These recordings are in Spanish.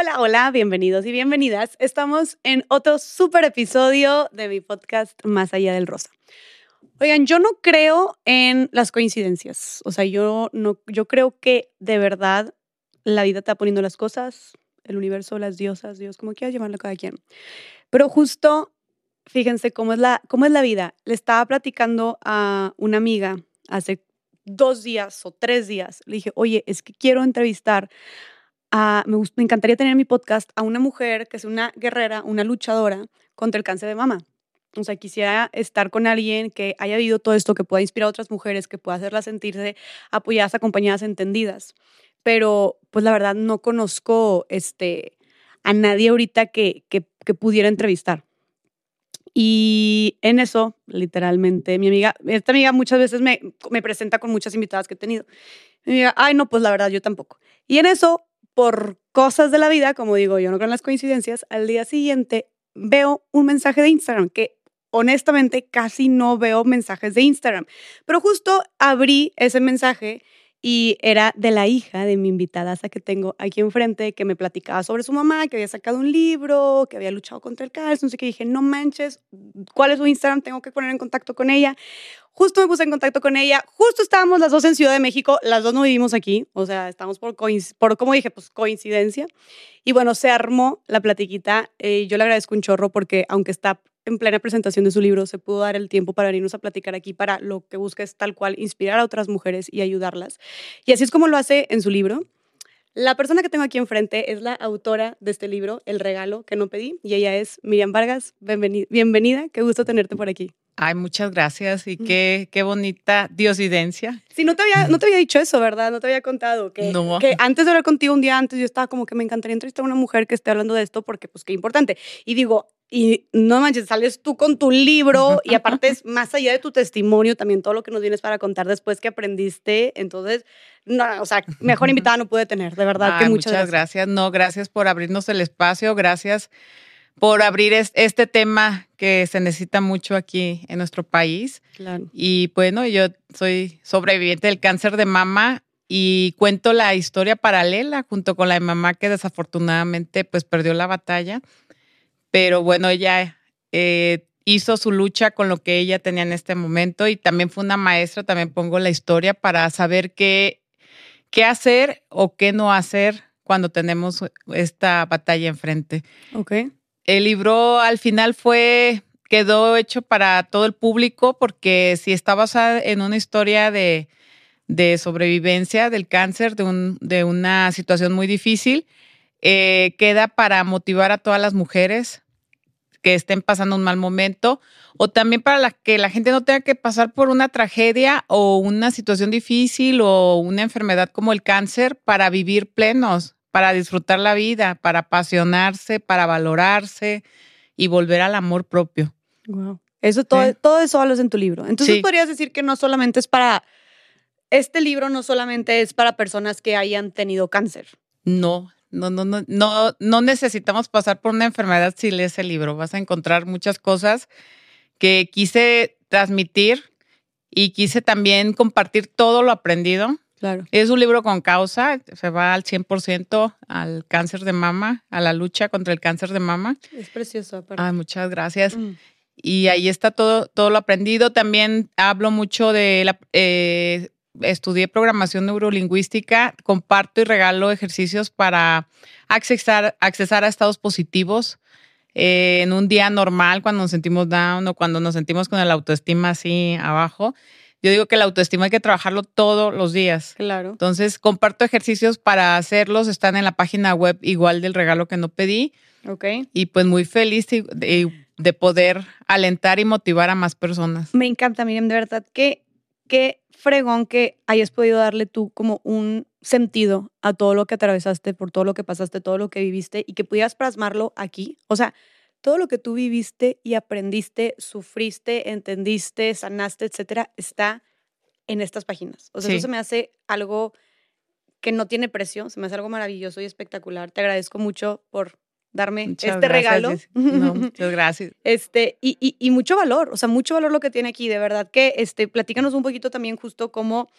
Hola, hola, bienvenidos y bienvenidas. Estamos en otro super episodio de mi podcast Más allá del rosa. Oigan, yo no creo en las coincidencias. O sea, yo no yo creo que de verdad la vida está poniendo las cosas, el universo, las diosas, Dios, como quieras llamarlo cada quien. Pero justo fíjense cómo es la cómo es la vida. Le estaba platicando a una amiga hace dos días o tres días. Le dije, "Oye, es que quiero entrevistar me, me encantaría tener en mi podcast a una mujer que es una guerrera, una luchadora contra el cáncer de mama. O sea, quisiera estar con alguien que haya vivido todo esto, que pueda inspirar a otras mujeres, que pueda hacerlas sentirse apoyadas, acompañadas, entendidas. Pero, pues la verdad, no conozco este, a nadie ahorita que, que, que pudiera entrevistar. Y en eso, literalmente, mi amiga, esta amiga muchas veces me, me presenta con muchas invitadas que he tenido. Mi amiga, ay, no, pues la verdad, yo tampoco. Y en eso por cosas de la vida, como digo, yo no creo en las coincidencias, al día siguiente veo un mensaje de Instagram que honestamente casi no veo mensajes de Instagram, pero justo abrí ese mensaje y era de la hija de mi invitada esa que tengo aquí enfrente, que me platicaba sobre su mamá, que había sacado un libro, que había luchado contra el cáncer, no sé qué, dije, no manches, ¿cuál es su Instagram? Tengo que poner en contacto con ella. Justo me puse en contacto con ella, justo estábamos las dos en Ciudad de México, las dos no vivimos aquí, o sea, estamos por, por como dije, pues coincidencia. Y bueno, se armó la platiquita, eh, yo le agradezco un chorro porque aunque está en plena presentación de su libro, se pudo dar el tiempo para venirnos a platicar aquí para lo que busca es tal cual inspirar a otras mujeres y ayudarlas. Y así es como lo hace en su libro. La persona que tengo aquí enfrente es la autora de este libro, El regalo que no pedí, y ella es Miriam Vargas. Bienvenida, bienvenida. qué gusto tenerte por aquí. Ay, muchas gracias y qué, qué bonita diosidencia. Sí, no te, había, no te había dicho eso, ¿verdad? No te había contado que, que antes de hablar contigo un día antes yo estaba como que me encantaría entrevistar a una mujer que esté hablando de esto porque pues qué importante. Y digo, y no manches, sales tú con tu libro y aparte es más allá de tu testimonio, también todo lo que nos vienes para contar después que aprendiste. Entonces, no, o sea, mejor invitada no pude tener, de verdad que muchas, muchas gracias. No, gracias por abrirnos el espacio, gracias por abrir este tema que se necesita mucho aquí en nuestro país. Claro. Y bueno, yo soy sobreviviente del cáncer de mama y cuento la historia paralela junto con la de mamá que desafortunadamente pues perdió la batalla pero bueno, ella eh, hizo su lucha con lo que ella tenía en este momento y también fue una maestra, también pongo la historia para saber qué, qué hacer o qué no hacer cuando tenemos esta batalla enfrente. Ok. El libro al final fue, quedó hecho para todo el público porque si está basada en una historia de, de sobrevivencia del cáncer, de, un, de una situación muy difícil, eh, queda para motivar a todas las mujeres que estén pasando un mal momento o también para la, que la gente no tenga que pasar por una tragedia o una situación difícil o una enfermedad como el cáncer para vivir plenos, para disfrutar la vida, para apasionarse, para valorarse y volver al amor propio. Wow. Eso todo, todo eso hablas en tu libro. Entonces podrías decir que no solamente es para este libro no solamente es para personas que hayan tenido cáncer. No, no, no, no, no, no necesitamos pasar por una enfermedad si lees el libro. Vas a encontrar muchas cosas que quise transmitir y quise también compartir todo lo aprendido. Claro. Es un libro con causa, se va al 100% al cáncer de mama, a la lucha contra el cáncer de mama. Es precioso, aparte. Ay, muchas gracias. Mm. Y ahí está todo, todo lo aprendido. También hablo mucho de la, eh, estudié programación neurolingüística, comparto y regalo ejercicios para accesar, accesar a estados positivos eh, en un día normal cuando nos sentimos down o cuando nos sentimos con el autoestima así abajo. Yo digo que la autoestima hay que trabajarlo todos los días. Claro. Entonces, comparto ejercicios para hacerlos. Están en la página web igual del regalo que no pedí. Ok. Y pues muy feliz de, de poder alentar y motivar a más personas. Me encanta, Miriam, de verdad que, que fregón que hayas podido darle tú como un sentido a todo lo que atravesaste, por todo lo que pasaste, todo lo que viviste y que pudieras plasmarlo aquí. O sea, todo lo que tú viviste y aprendiste, sufriste, entendiste, sanaste, etcétera, está en estas páginas. O sea, eso se me hace algo que no tiene precio, se me hace algo maravilloso y espectacular. Te agradezco mucho por darme este regalo. muchas gracias. Este, y, y, y, mucho valor, o sea, mucho valor lo que tiene aquí, de verdad que, este, platícanos un poquito también justo cómo,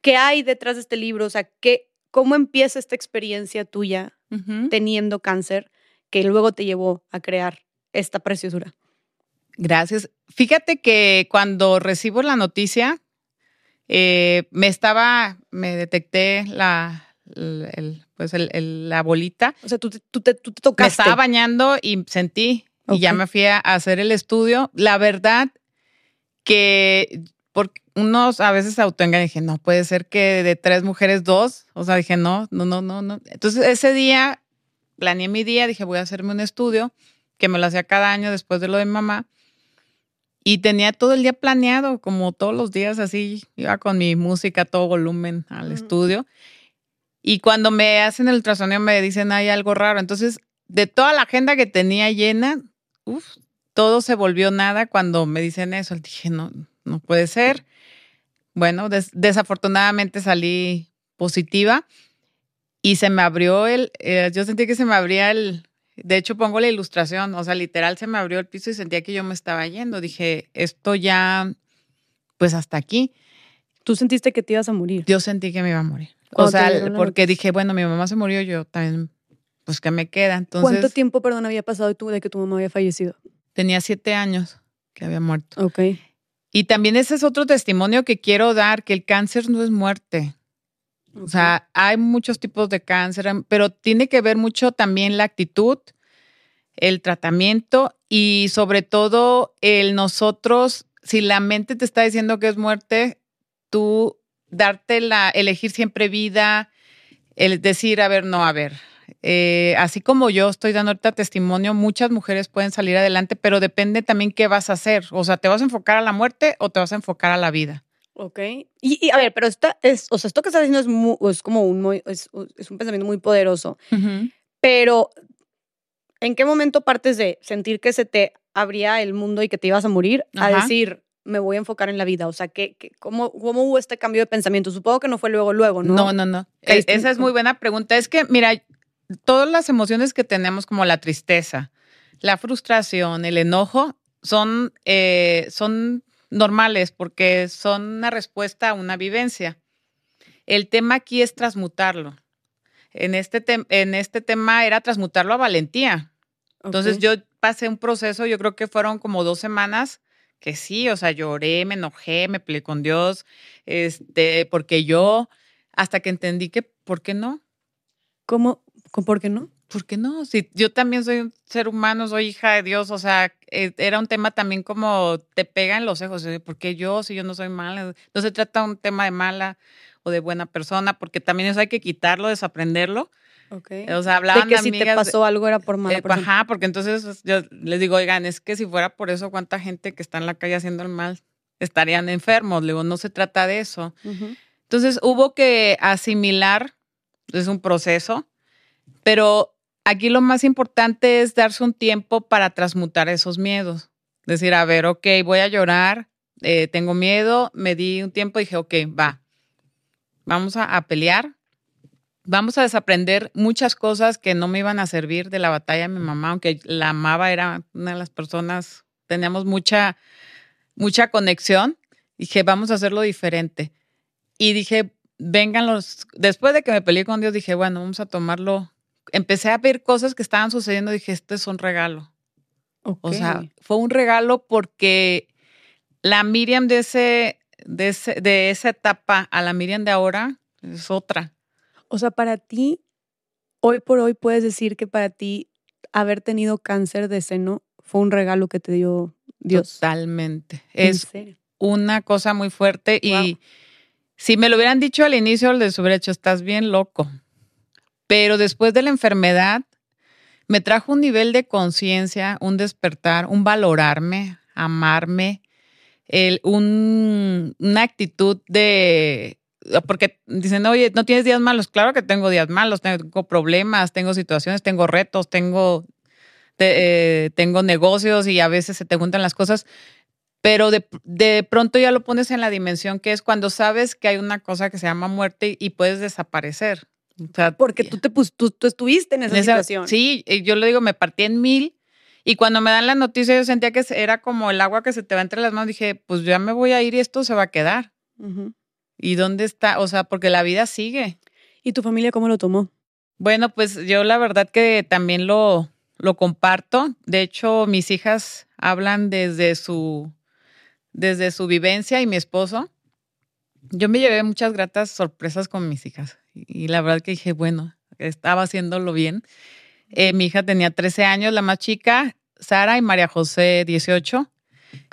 qué hay detrás de este libro, o sea, qué, cómo empieza esta experiencia tuya teniendo cáncer que luego te llevó a crear esta preciosura? Gracias. Fíjate que cuando recibo la noticia, eh, me estaba, me detecté la, pues la bolita. O sea, tú, tú, te, tú te tocaste. Me estaba bañando y sentí. Y ya me fui a hacer el estudio. La verdad que por unos a veces autoengañan. Dije, no puede ser que de tres mujeres, dos. O sea, dije, no, no, no, no, no. Entonces ese día planeé mi día. Dije, voy a hacerme un estudio que me lo hacía cada año después de lo de mamá. Y tenía todo el día planeado, como todos los días así, iba con mi música a todo volumen al estudio. Y cuando me hacen el ultrasonido me dicen, hay algo raro. Entonces, de toda la agenda que tenía llena, todo se volvió nada cuando me dicen eso. Dije, no, no puede ser. Bueno, desafortunadamente salí positiva y se me abrió el, eh, yo sentí que se me abría el, de hecho, pongo la ilustración, o sea, literal se me abrió el piso y sentía que yo me estaba yendo. Dije, esto ya, pues hasta aquí. ¿Tú sentiste que te ibas a morir? Yo sentí que me iba a morir. O sea, porque dije, bueno, mi mamá se murió, yo también, pues que me queda. Entonces, ¿Cuánto tiempo, perdón, había pasado tú de que tu mamá había fallecido? Tenía siete años que había muerto. Ok. Y también ese es otro testimonio que quiero dar, que el cáncer no es muerte. O sea, hay muchos tipos de cáncer, pero tiene que ver mucho también la actitud, el tratamiento y sobre todo el nosotros, si la mente te está diciendo que es muerte, tú darte la, elegir siempre vida, el decir, a ver, no, a ver, eh, así como yo estoy dando ahorita testimonio, muchas mujeres pueden salir adelante, pero depende también qué vas a hacer. O sea, ¿te vas a enfocar a la muerte o te vas a enfocar a la vida? Ok. Y, a ver, pero esta es, o sea, esto que estás diciendo es, como un, es, un pensamiento muy poderoso. Pero, ¿en qué momento partes de sentir que se te abría el mundo y que te ibas a morir a decir, me voy a enfocar en la vida? O sea, ¿qué, cómo, ¿cómo hubo este cambio de pensamiento? Supongo que no fue luego, luego, ¿no? No, no, no. E, esa es muy buena pregunta. Es que, mira, todas las emociones que tenemos, como la tristeza, la frustración, el enojo, son, eh, son normales porque son una respuesta a una vivencia. El tema aquí es transmutarlo. En este, en este tema era transmutarlo a valentía. Entonces yo pasé un proceso, yo creo que fueron como dos semanas que sí, o sea, lloré, me enojé, me peleé con Dios, este, porque yo, hasta que entendí que, ¿por qué no? ¿Cómo? ¿Por qué no? ¿Por qué no? Si yo también soy un ser humano, soy hija de Dios, o sea, eh, era un tema también como te pega en los ojos, ¿eh? ¿por qué yo si yo no soy mala? No se trata de un tema de mala o de buena persona, porque también eso hay que quitarlo, desaprenderlo. Okay. O sea, hablaban de que si te pasó algo era por mala eh, Ajá, porque entonces yo les digo, oigan, es que si fuera por eso, ¿cuánta gente que está en la calle haciendo el mal estarían enfermos? Le digo, no se trata de eso. Entonces hubo que asimilar, es un proceso, pero aquí lo más importante es darse un tiempo para transmutar esos miedos. Decir, a ver, ok, voy a llorar, eh, tengo miedo, me di un tiempo y dije, ok, va, vamos a, pelear, vamos a desaprender muchas cosas que no me iban a servir de la batalla de mi mamá, aunque la amaba, era una de las personas, teníamos mucha, mucha conexión. Dije, vamos a hacerlo diferente. Y dije, vengan los, después de que me peleé con Dios, dije, bueno, vamos a tomarlo empecé a ver cosas que estaban sucediendo. Dije, este es un regalo. O sea, fue un regalo porque la Miriam de, ese, de, ese, de esa etapa a la Miriam de ahora es otra. O sea, para ti, hoy por hoy puedes decir que para ti haber tenido cáncer de seno fue un regalo que te dio Dios. Totalmente. Es una cosa muy fuerte y si me lo hubieran dicho al inicio, les hubiera hecho, estás bien loco. Pero después de la enfermedad, me trajo un nivel de conciencia, un despertar, un valorarme, amarme, el, un, una actitud de, porque dicen, oye, no tienes días malos. Claro que tengo días malos, tengo problemas, tengo situaciones, tengo retos, tengo, eh, tengo negocios y a veces se te juntan las cosas. Pero de, de, pronto ya lo pones en la dimensión que es cuando sabes que hay una cosa que se llama muerte y puedes desaparecer. O sea, porque tú, te, pues, tú, estuviste en esa, situación. Sí, yo le digo, me partí en mil. Y cuando me dan la noticia, yo sentía que era como el agua que se te va entre las manos. Dije, pues ya me voy a ir y esto se va a quedar. ¿Y dónde está? O sea, porque la vida sigue. ¿Y tu familia cómo lo tomó? Bueno, pues yo la verdad que también lo, lo comparto. De hecho, mis hijas hablan desde su, desde su vivencia y mi esposo. Yo me llevé muchas gratas sorpresas con mis hijas y la verdad que dije, bueno, estaba haciéndolo bien. Eh, mi hija tenía 13 años, la más chica, Sara y María José 18.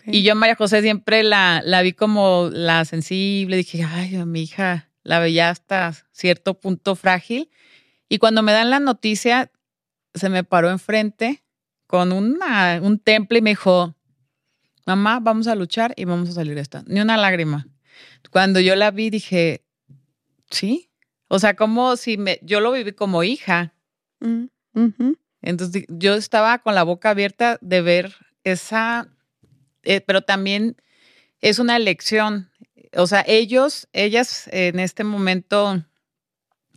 Y yo María José siempre la, la vi como la sensible, dije, ay, mi hija la veía hasta cierto punto frágil. Y cuando me dan la noticia, se me paró enfrente con una, un temple y me dijo, mamá, vamos a luchar y vamos a salir de esta. Ni una lágrima. Cuando yo la vi, dije, sí. O sea, como si me, yo lo viví como hija. Mm, Entonces yo estaba con la boca abierta de ver esa, eh, pero también es una elección. O sea, ellos, ellas en este momento,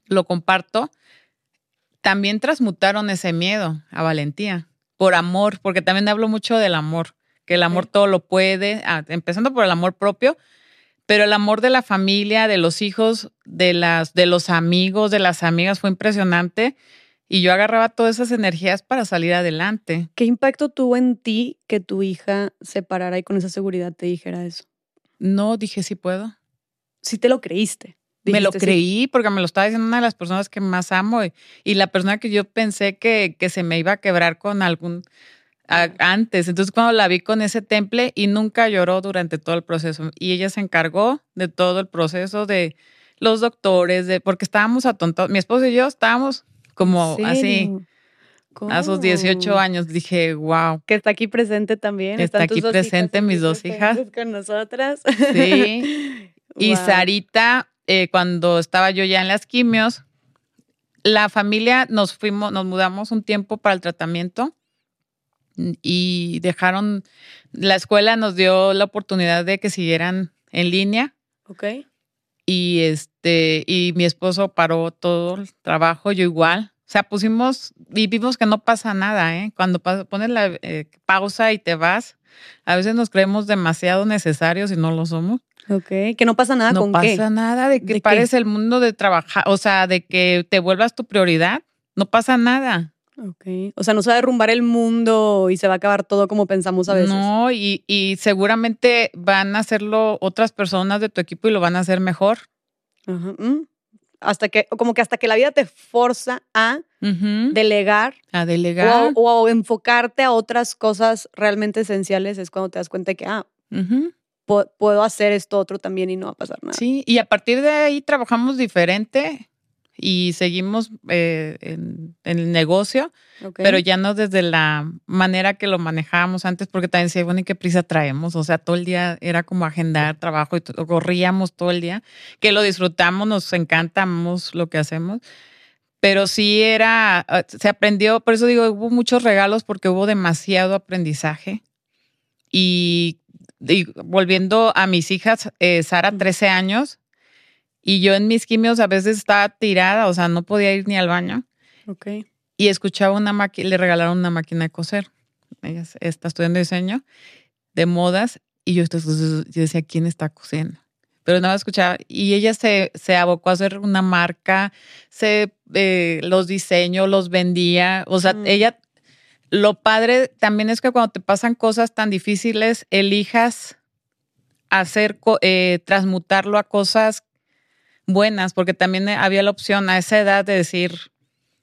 lo comparto, también transmutaron ese miedo a valentía, por amor, porque también hablo mucho del amor, que el amor todo lo puede, ah, empezando por el amor propio, pero el amor de la familia, de los hijos, de las, de los amigos, de las amigas fue impresionante. Y yo agarraba todas esas energías para salir adelante. ¿Qué impacto tuvo en ti que tu hija se parara y con esa seguridad te dijera eso? No, dije, sí puedo. Sí te lo creíste. Me lo creí porque me lo estaba diciendo una de las personas que más amo y, la persona que yo pensé que, que, se me iba a quebrar con algún antes. Entonces cuando la vi con ese temple y nunca lloró durante todo el proceso y ella se encargó de todo el proceso de los doctores, de porque estábamos atontados. Mi esposo y yo estábamos como así. A sus 18 años dije, wow. Que está aquí presente también. Está aquí presente mis dos hijas. Con nosotras. Sí. Y Sarita, eh, cuando estaba yo ya en las quimios, la familia nos fuimos, nos mudamos un tiempo para el tratamiento y dejaron, la escuela nos dio la oportunidad de que siguieran en línea. Ok. Y este, y mi esposo paró todo el trabajo, yo igual. O sea, pusimos y vimos que no pasa nada, ¿eh? Cuando pones la eh, pausa y te vas, a veces nos creemos demasiado necesarios y no lo somos. Ok, que no pasa nada con qué. No pasa nada de que pares el mundo de trabajar, o sea, de que te vuelvas tu prioridad. No pasa nada. Ok, o sea, no se va a derrumbar el mundo y se va a acabar todo como pensamos a veces. No, y, y seguramente van a hacerlo otras personas de tu equipo y lo van a hacer mejor. Ajá. Mm hasta que, como que hasta que la vida te forza a delegar. A delegar. O, enfocarte a otras cosas realmente esenciales, es cuando te das cuenta de que, ah, puedo hacer esto otro también y no va a pasar nada. Sí, y a partir de ahí trabajamos diferente y seguimos eh, en, el negocio, pero ya no desde la manera que lo manejábamos antes, porque también decía, bueno, ¿y qué prisa traemos? O sea, todo el día era como agendar trabajo y corríamos todo el día, que lo disfrutamos, nos encantamos lo que hacemos. Pero sí era, ah, se aprendió, por eso digo, hubo muchos regalos porque hubo demasiado aprendizaje. Y, volviendo a mis hijas, eh, Sara, 13 años, y yo en mis quimios a veces estaba tirada, o sea, no podía ir ni al baño. Ok. Y escuchaba una máquina, le regalaron una máquina de coser. Ella está estudiando diseño de modas y yo, yo decía, ¿quién está cosiendo? Pero no escuchaba. Y ella se, se abocó a hacer una marca, se, eh, los diseños, los vendía. O sea, mm. ella, lo padre también es que cuando te pasan cosas tan difíciles, elijas hacer, eh, transmutarlo a cosas buenas, porque también había la opción a esa edad de decir,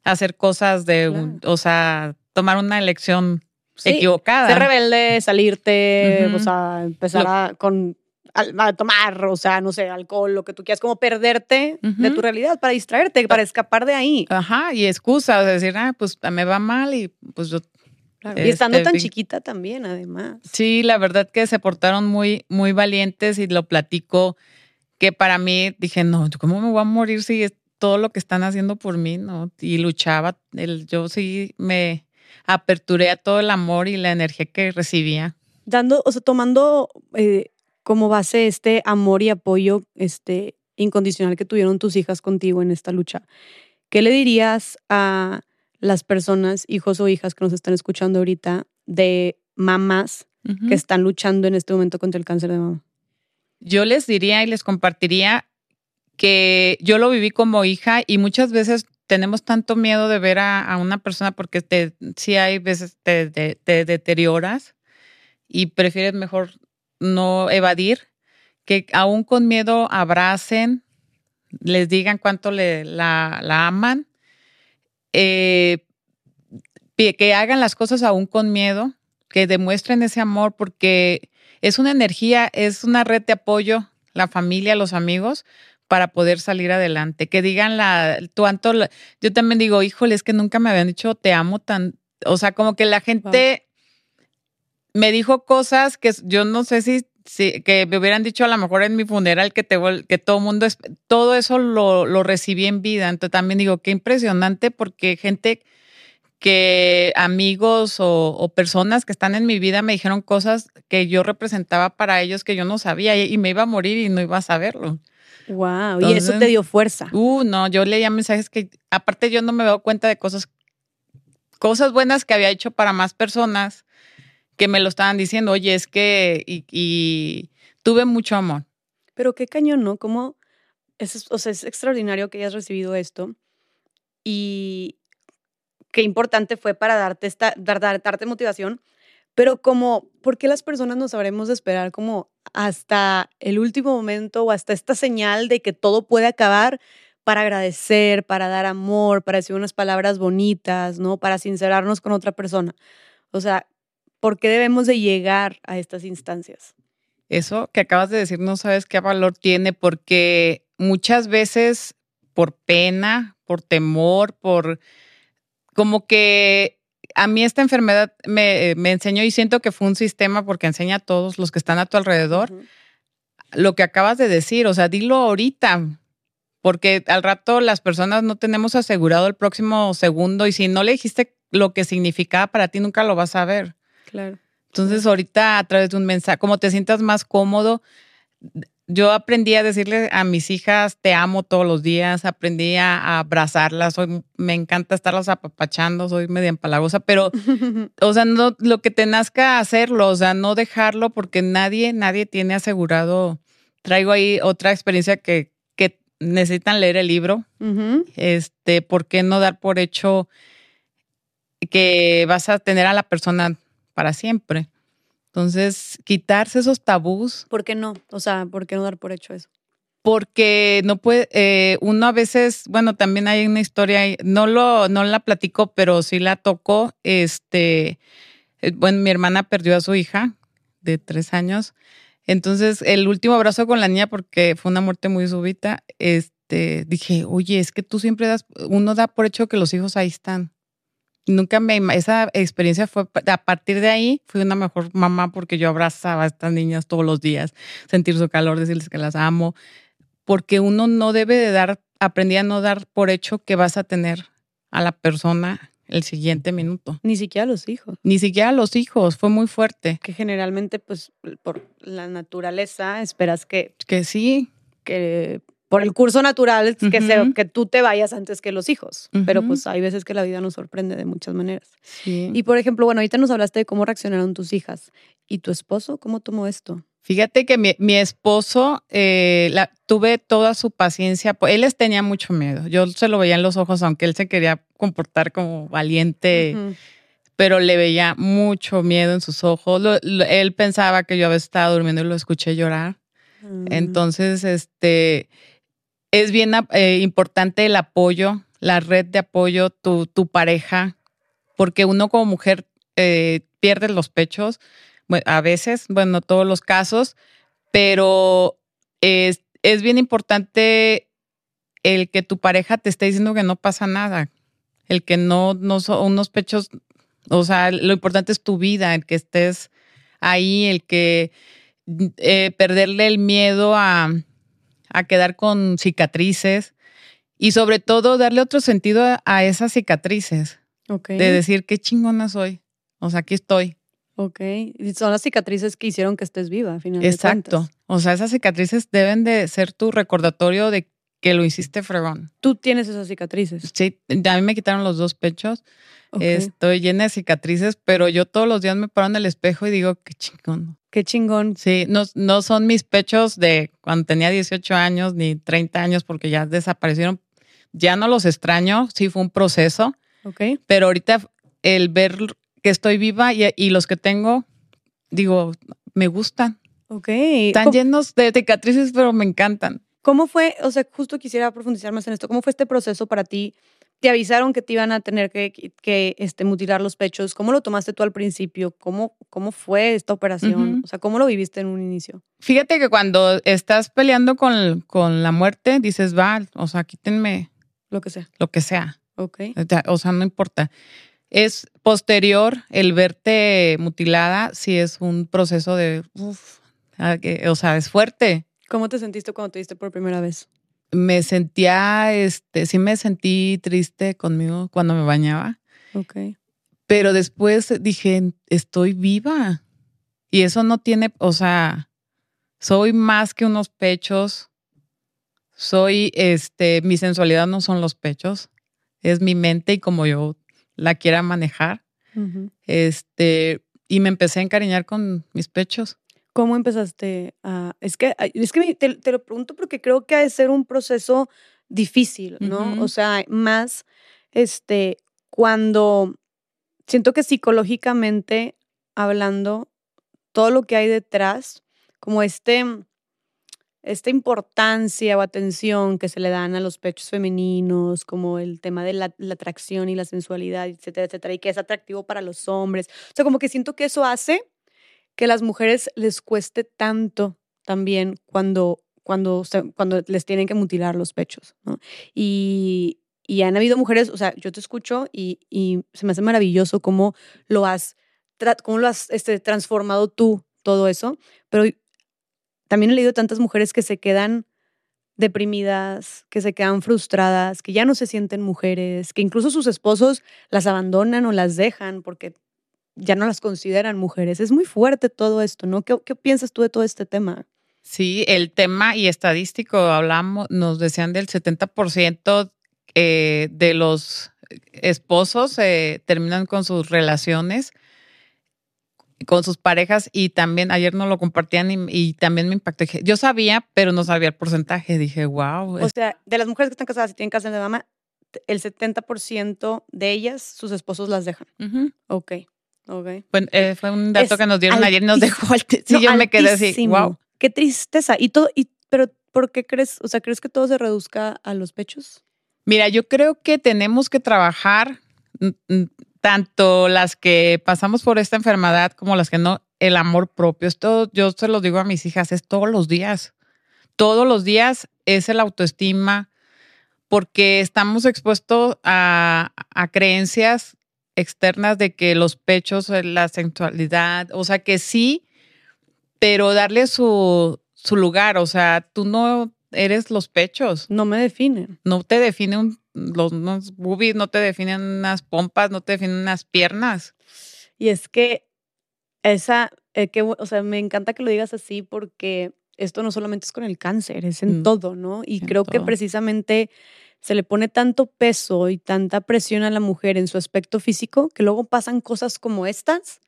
hacer cosas de, o sea, tomar una elección equivocada. Ser rebelde, salirte, o sea, empezar a, con, a, tomar, o sea, no sé, alcohol, lo que tú quieras, como perderte de tu realidad para distraerte, para escapar de ahí. Ajá, y excusas, decir, ah, pues me va mal y pues yo y estando tan este, chiquita también, además. Sí, la verdad que se portaron muy, muy valientes y lo platico que para mí dije, no, ¿cómo me voy a morir si es todo lo que están haciendo por mí? ¿no? Y luchaba, el, yo sí me aperturé a todo el amor y la energía que recibía. Dando, o sea, tomando eh, como base este amor y apoyo este, incondicional que tuvieron tus hijas contigo en esta lucha, ¿qué le dirías a las personas, hijos o hijas que nos están escuchando ahorita, de mamás que están luchando en este momento contra el cáncer de mama? Yo les diría y les compartiría que yo lo viví como hija y muchas veces tenemos tanto miedo de ver a, una persona porque te, hay veces te, te, deterioras y prefieres mejor no evadir, que aún con miedo abracen, les digan cuánto le, la, la aman, eh, que hagan las cosas aún con miedo, que demuestren ese amor porque es una energía, es una red de apoyo, la familia, los amigos, para poder salir adelante. Que digan la, cuánto, yo también digo, híjole, es que nunca me habían dicho te amo tan, o sea, como que la gente me dijo cosas que yo no sé si, si, que me hubieran dicho a lo mejor en mi funeral que te que todo mundo todo eso lo, lo recibí en vida. Entonces también digo, qué impresionante porque gente que amigos o, personas que están en mi vida me dijeron cosas que yo representaba para ellos que yo no sabía y, me iba a morir y no iba a saberlo. Wow, y eso te dio fuerza. Uh, no, yo leía mensajes que aparte yo no me doy cuenta de cosas cosas buenas que había hecho para más personas que me lo estaban diciendo, oye, es que y, tuve mucho amor. Pero qué cañón, ¿no? Como es, o sea, es extraordinario que hayas recibido esto y qué importante fue para darte, esta, dar, darte motivación, pero como, ¿por qué las personas nos sabremos esperar como hasta el último momento o hasta esta señal de que todo puede acabar para agradecer, para dar amor, para decir unas palabras bonitas, ¿no? Para sincerarnos con otra persona. O sea, ¿por qué debemos de llegar a estas instancias? Eso que acabas de decir no sabes qué valor tiene porque muchas veces por pena, por temor, por como que a mí esta enfermedad me, enseñó y siento que fue un sistema porque enseña a todos los que están a tu alrededor lo que acabas de decir, o sea, dilo ahorita, porque al rato las personas no tenemos asegurado el próximo segundo y si no le dijiste lo que significaba para ti, nunca lo vas a ver. Claro. Entonces, ahorita a través de un mensaje, como te sientas más cómodo, yo aprendí a decirle a mis hijas, te amo todos los días, aprendí a abrazarlas, soy, me encanta estarlas apapachando, soy media empalagosa, pero, o sea, no, lo que te nazca hacerlo, o sea, no dejarlo porque nadie, nadie tiene asegurado. Traigo ahí otra experiencia que, que necesitan leer el libro. Este, ¿por qué no dar por hecho que vas a tener a la persona para siempre? Entonces, quitarse esos tabús. ¿Por qué no? O sea, ¿por qué no dar por hecho eso? Porque no puede, eh, uno a veces, bueno, también hay una historia, no lo, no la platico, pero sí la tocó. Este, eh, bueno, mi hermana perdió a su hija de tres años. Entonces, el último abrazo con la niña, porque fue una muerte muy súbita, este, dije, oye, es que tú siempre das, uno da por hecho que los hijos ahí están. Nunca me, esa experiencia fue, a partir de ahí fui una mejor mamá porque yo abrazaba a estas niñas todos los días, sentir su calor, decirles que las amo, porque uno no debe de dar, aprendí a no dar por hecho que vas a tener a la persona el siguiente minuto. Ni siquiera a los hijos. Ni siquiera a los hijos, fue muy fuerte. Que generalmente, pues, por la naturaleza, esperas que... Que sí. Que por el curso natural que, que tú te vayas antes que los hijos, pero pues hay veces que la vida nos sorprende de muchas maneras. Y por ejemplo, bueno, ahorita nos hablaste de cómo reaccionaron tus hijas. ¿Y tu esposo cómo tomó esto? Fíjate que mi, esposo, eh, la, tuve toda su paciencia. Él les tenía mucho miedo. Yo se lo veía en los ojos, aunque él se quería comportar como valiente, pero le veía mucho miedo en sus ojos. él pensaba que yo había estado durmiendo y lo escuché llorar. Mm. Entonces, este, es bien eh, importante el apoyo, la red de apoyo, tu, tu pareja, porque uno como mujer eh, pierde los pechos, a veces, bueno, no todos los casos, pero es, es bien importante el que tu pareja te esté diciendo que no pasa nada, el que no, no son unos pechos, o sea, lo importante es tu vida, el que estés ahí, el que eh, perderle el miedo a, a quedar con cicatrices y sobre todo darle otro sentido a, esas cicatrices. De decir, qué chingona soy. O sea, aquí estoy. Ok. Y son las cicatrices que hicieron que estés viva, finalmente. Exacto. O sea, esas cicatrices deben de ser tu recordatorio de que lo hiciste fregón. ¿Tú tienes esas cicatrices? Sí, a mí me quitaron los dos pechos. Estoy llena de cicatrices, pero yo todos los días me paro en el espejo y digo, qué chingón. Qué chingón. Sí, no, no son mis pechos de cuando tenía 18 años ni 30 años porque ya desaparecieron. Ya no los extraño, sí fue un proceso, Ok. pero ahorita el ver que estoy viva y, y los que tengo, digo, me gustan. Ok. Están ¿Cómo, llenos de cicatrices, pero me encantan. cómo fue? O sea, justo quisiera profundizar más en esto. ¿Cómo fue este proceso para ti? ¿Te avisaron que te iban a tener que, que este, mutilar los pechos? ¿Cómo lo tomaste tú al principio? ¿Cómo, cómo fue esta operación? Ujú. O sea, ¿cómo lo viviste en un inicio? Fíjate que cuando estás peleando con, con la muerte, dices, va, o sea, quítenme Lo que sea. lo que sea. Ok. O sea, no importa. Es posterior el verte mutilada, si es un proceso de, uf, o sea, es fuerte. ¿Cómo te sentiste cuando te viste por primera vez? Me sentía, este, sí me sentí triste conmigo cuando me bañaba, Ok. pero después dije, estoy viva. Y eso no tiene, o sea, soy más que unos pechos. Soy, este, mi sensualidad no son los pechos, es mi mente y como yo la quiera manejar. Este, y me empecé a encariñar con mis pechos. ¿Cómo empezaste a.? Es que, es que me- te, te lo pregunto porque creo que ha de ser un proceso difícil, ¿no? O sea, más este, cuando siento que psicológicamente hablando, todo lo que hay detrás, como este, esta importancia o atención que se le dan a los pechos femeninos, como el tema de la, la atracción y la sensualidad, etcétera, etcétera, y que es atractivo para los hombres. O sea, como que siento que eso hace que las mujeres les cueste tanto también cuando, cuando, cuando les tienen que mutilar los pechos, ¿no? Y, y han habido mujeres, o sea, yo te escucho y, y se me hace maravilloso cómo lo has, cómo lo has este, transformado tú, todo eso, pero también he leído tantas mujeres que se quedan deprimidas, que se quedan frustradas, que ya no se sienten mujeres, que incluso sus esposos las abandonan o las dejan porque ya no las consideran mujeres. Es muy fuerte todo esto, ¿no? ¿Qué, qué piensas tú de todo este tema? Sí, el tema y estadístico, hablamos, nos decían del 70% eh, de los esposos eh, terminan con sus relaciones, con sus parejas y también ayer nos lo compartían y, y también me impactó. Yo sabía, pero no sabía el porcentaje. Dije, wow. O sea, de las mujeres que están casadas y tienen cáncer de mama, el 70% de ellas, sus esposos las dejan. Ok, ok. Bueno, eh, fue un dato Es que nos dieron ayer y nos dejó. alti- Sí, No, yo me quedé así, wow. Qué tristeza. Y todo, y, pero ¿por qué crees? O sea, ¿crees que todo se reduzca a los pechos? Mira, yo creo que tenemos que trabajar tanto las que pasamos por esta enfermedad como las que no, el amor propio. Esto yo se lo digo a mis hijas, es todos los días. Todos los días es el autoestima, porque estamos expuestos a, a creencias externas de que los pechos, eh, la sensualidad, o sea que sí, pero darle su, su lugar, o sea, tú no eres los pechos No me definen. no te define un- los boobies, no te definen unas pompas, no te definen unas piernas. Y es que esa, eh, que, o sea, me encanta que lo digas así porque esto no solamente es con el cáncer, es en Mm. todo, ¿no? Y creo que precisamente se le pone tanto peso y tanta presión a la mujer en su aspecto físico que luego pasan cosas como estas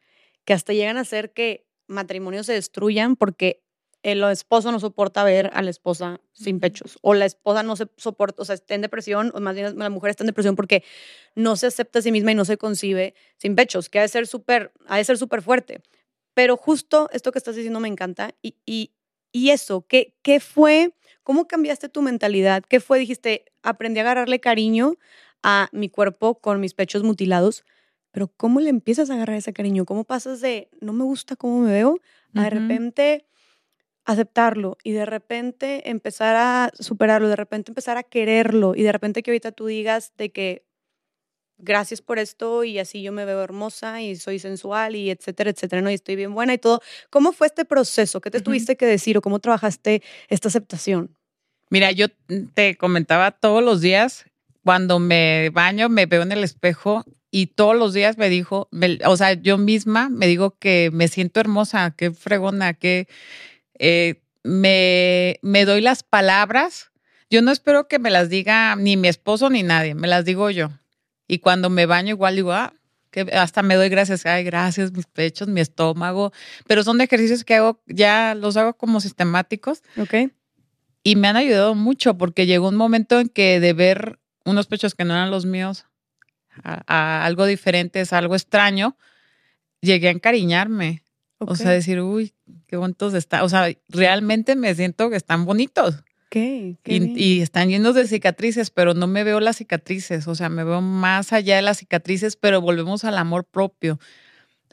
que hasta llegan a hacer que matrimonios se destruyan porque el esposo no soporta ver a la esposa sin pechos o la esposa no se soporta, o sea, está en depresión o más bien la mujer está en depresión porque no se acepta a sí misma y no se concibe sin pechos, que ha de ser súper, ha de ser súper fuerte. Pero justo esto que estás diciendo me encanta y, y, y eso, ¿qué, ¿qué fue? ¿Cómo cambiaste tu mentalidad? ¿Qué fue? Dijiste, aprendí a agarrarle cariño a mi cuerpo con mis pechos mutilados, pero ¿cómo le empiezas a agarrar ese cariño? ¿Cómo pasas de no me gusta cómo me veo a de repente aceptarlo y de repente empezar a superarlo, de repente empezar a quererlo y de repente que ahorita tú digas de que gracias por esto y así yo me veo hermosa y soy sensual y etcétera, etcétera, ¿no? Y estoy bien buena y todo. ¿Cómo fue este proceso? ¿Qué te tuviste que decir o cómo trabajaste esta aceptación? Mira, yo te comentaba todos los días, cuando me baño, me veo en el espejo y todos los días me dijo, me- o sea, yo misma me digo que me siento hermosa, qué fregona, que eh, me, me doy las palabras. Yo no espero que me las diga ni mi esposo ni nadie, me las digo yo. Y cuando me baño igual digo, ah, que hasta me doy gracias, ay, gracias, mis pechos, mi estómago, pero son ejercicios que hago, ya los hago como sistemáticos ¿Ok? y me han ayudado mucho porque llegó un momento en que de ver unos pechos que no eran los míos, a, algo diferente, es algo extraño, llegué a encariñarme. O sea, decir, uy, qué bonitos están. O sea, realmente me siento que están bonitos. Y, están llenos de cicatrices, pero no me veo las cicatrices. O sea, me veo más allá de las cicatrices, pero volvemos al amor propio.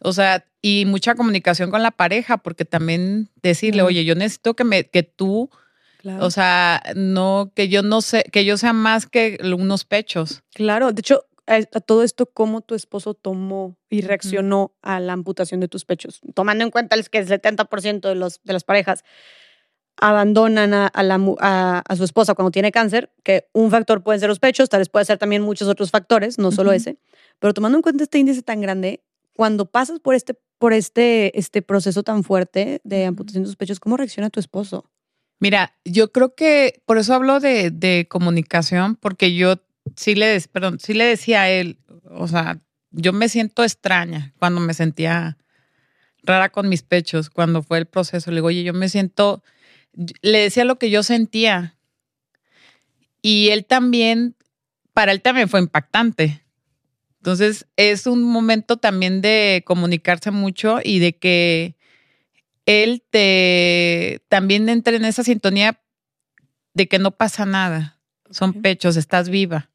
O sea, y mucha comunicación con la pareja, porque también decirle, oye, yo necesito que me, que tú, o sea, no, que yo no sé, que yo sea más que unos pechos. Claro, de hecho, a, todo esto, ¿cómo tu esposo tomó y reaccionó a la amputación de tus pechos? Tomando en cuenta que el 70% de, los, de las parejas abandonan a, la, a, su esposa cuando tiene cáncer, que un factor puede ser los pechos, tal vez puede ser también muchos otros factores, no solo ese, pero tomando en cuenta este índice tan grande, cuando pasas por este, por este, este proceso tan fuerte de amputación de tus pechos, ¿cómo reacciona tu esposo? Mira, yo creo que por eso hablo de, de comunicación, porque yo sí le, perdón, sí le decía a él, o sea, yo me siento extraña cuando me sentía rara con mis pechos, cuando fue el proceso. Le digo, oye, yo me siento, le decía lo que yo sentía. Y él también, para él también fue impactante. Entonces, es un momento también de comunicarse mucho y de que él te también entre en esa sintonía de que no pasa nada. Son pechos, estás viva.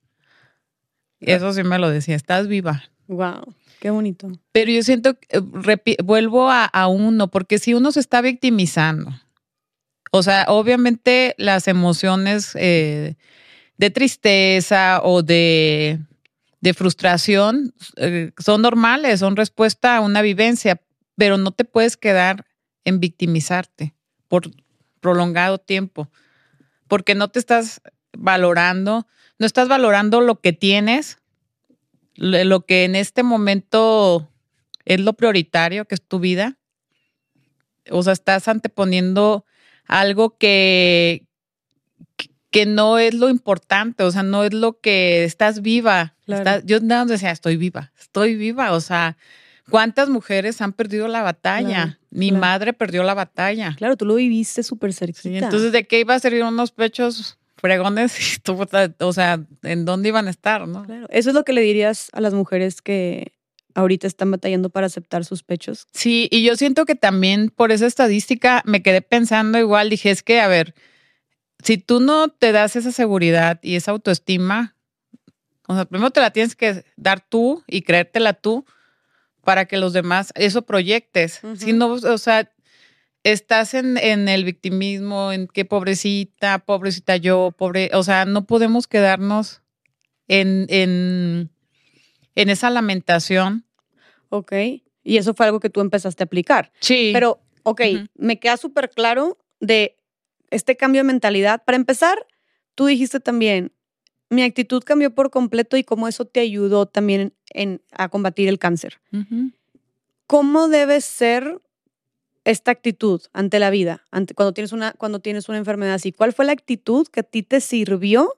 Eso sí me lo decía, estás viva. Wow, qué bonito. Pero yo siento, eh, vuelvo a, uno, porque si uno se está victimizando, o sea, obviamente las emociones eh, de tristeza o de, frustración eh, son normales, son respuesta a una vivencia, pero no te puedes quedar en victimizarte por prolongado tiempo, porque no te estás valorando, no estás valorando lo que tienes, lo que en este momento es lo prioritario, que es tu vida. O sea, estás anteponiendo algo que, que no es lo importante, o sea, no es lo que estás viva. yo nada decía, estoy viva, estoy viva, o sea, ¿cuántas mujeres han perdido la batalla? Mi madre perdió la batalla. Claro, tú lo viviste súper cerquita. entonces, ¿de qué iba a servir unos pechos fregones y tú, o sea, ¿en dónde iban a estar, no? Claro, eso es lo que le dirías a las mujeres que ahorita están batallando para aceptar sus pechos. Sí, y yo siento que también por esa estadística me quedé pensando igual, dije, es que, a ver, si tú no te das esa seguridad y esa autoestima, o sea, primero te la tienes que dar tú y creértela tú para que los demás eso proyectes. Si no, o sea, estás en, el victimismo, en que pobrecita, pobrecita yo, pobre, o sea, no podemos quedarnos en, en, esa lamentación. Ok, y eso fue algo que tú empezaste a aplicar. Sí. Pero, ok, me queda súper claro de este cambio de mentalidad. Para empezar, tú dijiste también, mi actitud cambió por completo y cómo eso te ayudó también en, a combatir el cáncer. ¿Cómo debe ser esta actitud ante la vida, ante, cuando, tienes una, cuando tienes una enfermedad así? ¿Cuál fue la actitud que a ti te sirvió,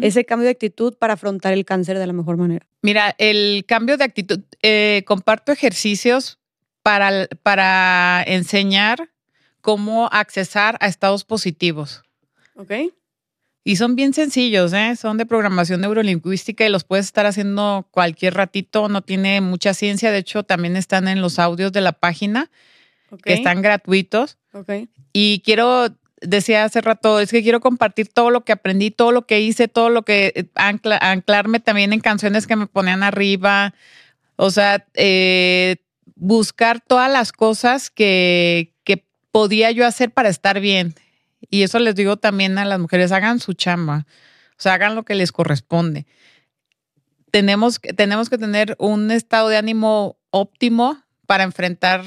ese cambio de actitud para afrontar el cáncer de la mejor manera? Mira, el cambio de actitud, eh, comparto ejercicios para, para enseñar cómo accesar a estados positivos. Ok. Y son bien sencillos, ¿eh? son de programación neurolingüística y los puedes estar haciendo cualquier ratito, no tiene mucha ciencia, de hecho también están en los audios de la página que están gratuitos. Y quiero, decía hace rato, es que quiero compartir todo lo que aprendí, todo lo que hice, todo lo que eh, anclarme también en canciones que me ponían arriba. O sea, eh, buscar todas las cosas que, que podía yo hacer para estar bien. Y eso les digo también a las mujeres, hagan su chamba, o sea, hagan lo que les corresponde. Tenemos, tenemos que tener un estado de ánimo óptimo para enfrentar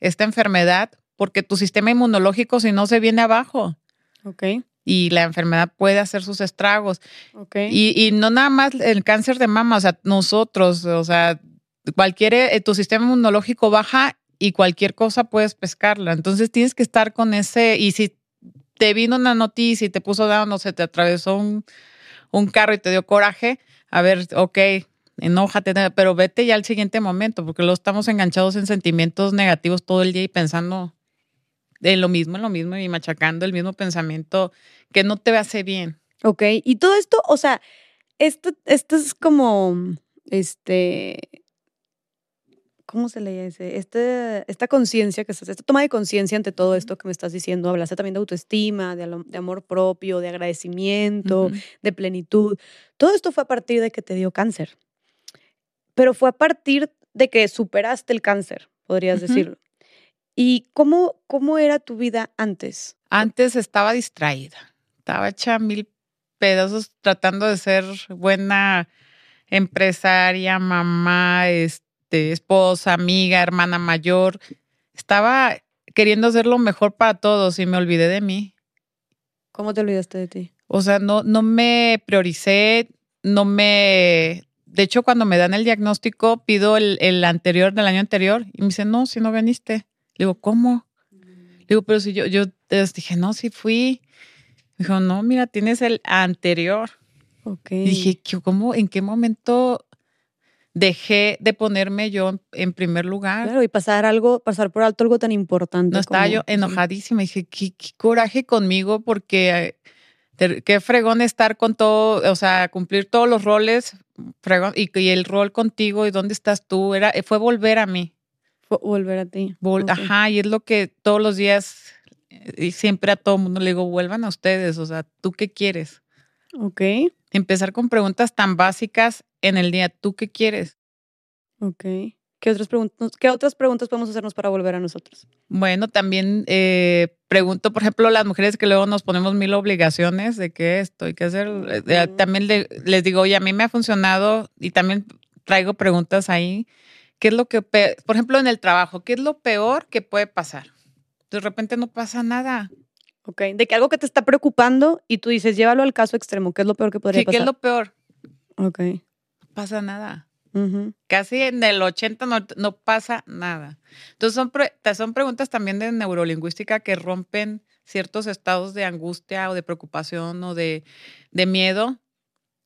esta enfermedad porque tu sistema inmunológico si no se viene abajo. Ok. Y la enfermedad puede hacer sus estragos. Ok. Y, no nada más el cáncer de mama, o sea, nosotros, o sea, cualquier, eh, tu sistema inmunológico baja y cualquier cosa puedes pescarla. Entonces tienes que estar con ese, y si te vino una noticia y te puso down, no sé, te atravesó un, un carro y te dio coraje, a ver, ok, enójate, pero vete ya al siguiente momento, porque luego estamos enganchados en sentimientos negativos todo el día y pensando en lo mismo, en lo mismo y machacando el mismo pensamiento que no te hace bien. Ok, y todo esto, o sea, esto, esto es como, este, ¿cómo se le dice? Este, esta conciencia que estás, esta toma de conciencia ante todo esto que me estás diciendo, hablaste también de autoestima, de, de amor propio, de agradecimiento, de plenitud. Todo esto fue a partir de que te dio cáncer, pero fue a partir de que superaste el cáncer, podrías decirlo. ¿Y cómo, cómo era tu vida antes? Antes estaba distraída, estaba hecha mil pedazos tratando de ser buena empresaria, mamá, este esposa, amiga, hermana mayor. Estaba queriendo hacer lo mejor para todos y me olvidé de mí. ¿Cómo te olvidaste de ti? O sea, no, no me prioricé, no me... De hecho, cuando me dan el diagnóstico, pido el, el anterior del año anterior y me dice, no, si no veniste. Le digo, ¿cómo? Le digo, pero si yo, yo dije, no, si fui. dijo, no, mira, tienes el anterior. Ok. Y dije, ¿cómo? ¿En qué momento dejé de ponerme yo en primer lugar. Claro, y pasar algo, pasar por alto algo tan importante. No estaba yo enojadísima. Dije, ¿qué, coraje conmigo porque qué fregón estar con todo, o sea, cumplir todos los roles, fregón, y, el rol contigo y dónde estás tú, era, fue volver a mí. Volver a ti. Ajá, y es lo que todos los días y siempre a todo el mundo le digo, vuelvan a ustedes, o sea, ¿tú qué quieres? Ok. Empezar con preguntas tan básicas en el día, ¿tú qué quieres? Ok. ¿Qué otras, preguntas, ¿Qué otras preguntas podemos hacernos para volver a nosotros? Bueno, también eh, pregunto, por ejemplo, las mujeres que luego nos ponemos mil obligaciones de qué esto hay que hacer. Eh, también les digo, oye, a mí me ha funcionado y también traigo preguntas ahí. ¿Qué es lo que, por ejemplo, en el trabajo, qué es lo peor que puede pasar? De repente no pasa nada. Ok, de que algo que te está preocupando y tú dices, llévalo al caso extremo, ¿qué es lo peor que podría pasar? ¿Qué es lo peor? Ok. No pasa nada. Casi en el 80 no, pasa nada. Entonces son, son preguntas también de neurolingüística que rompen ciertos estados de angustia o de preocupación o de, de miedo.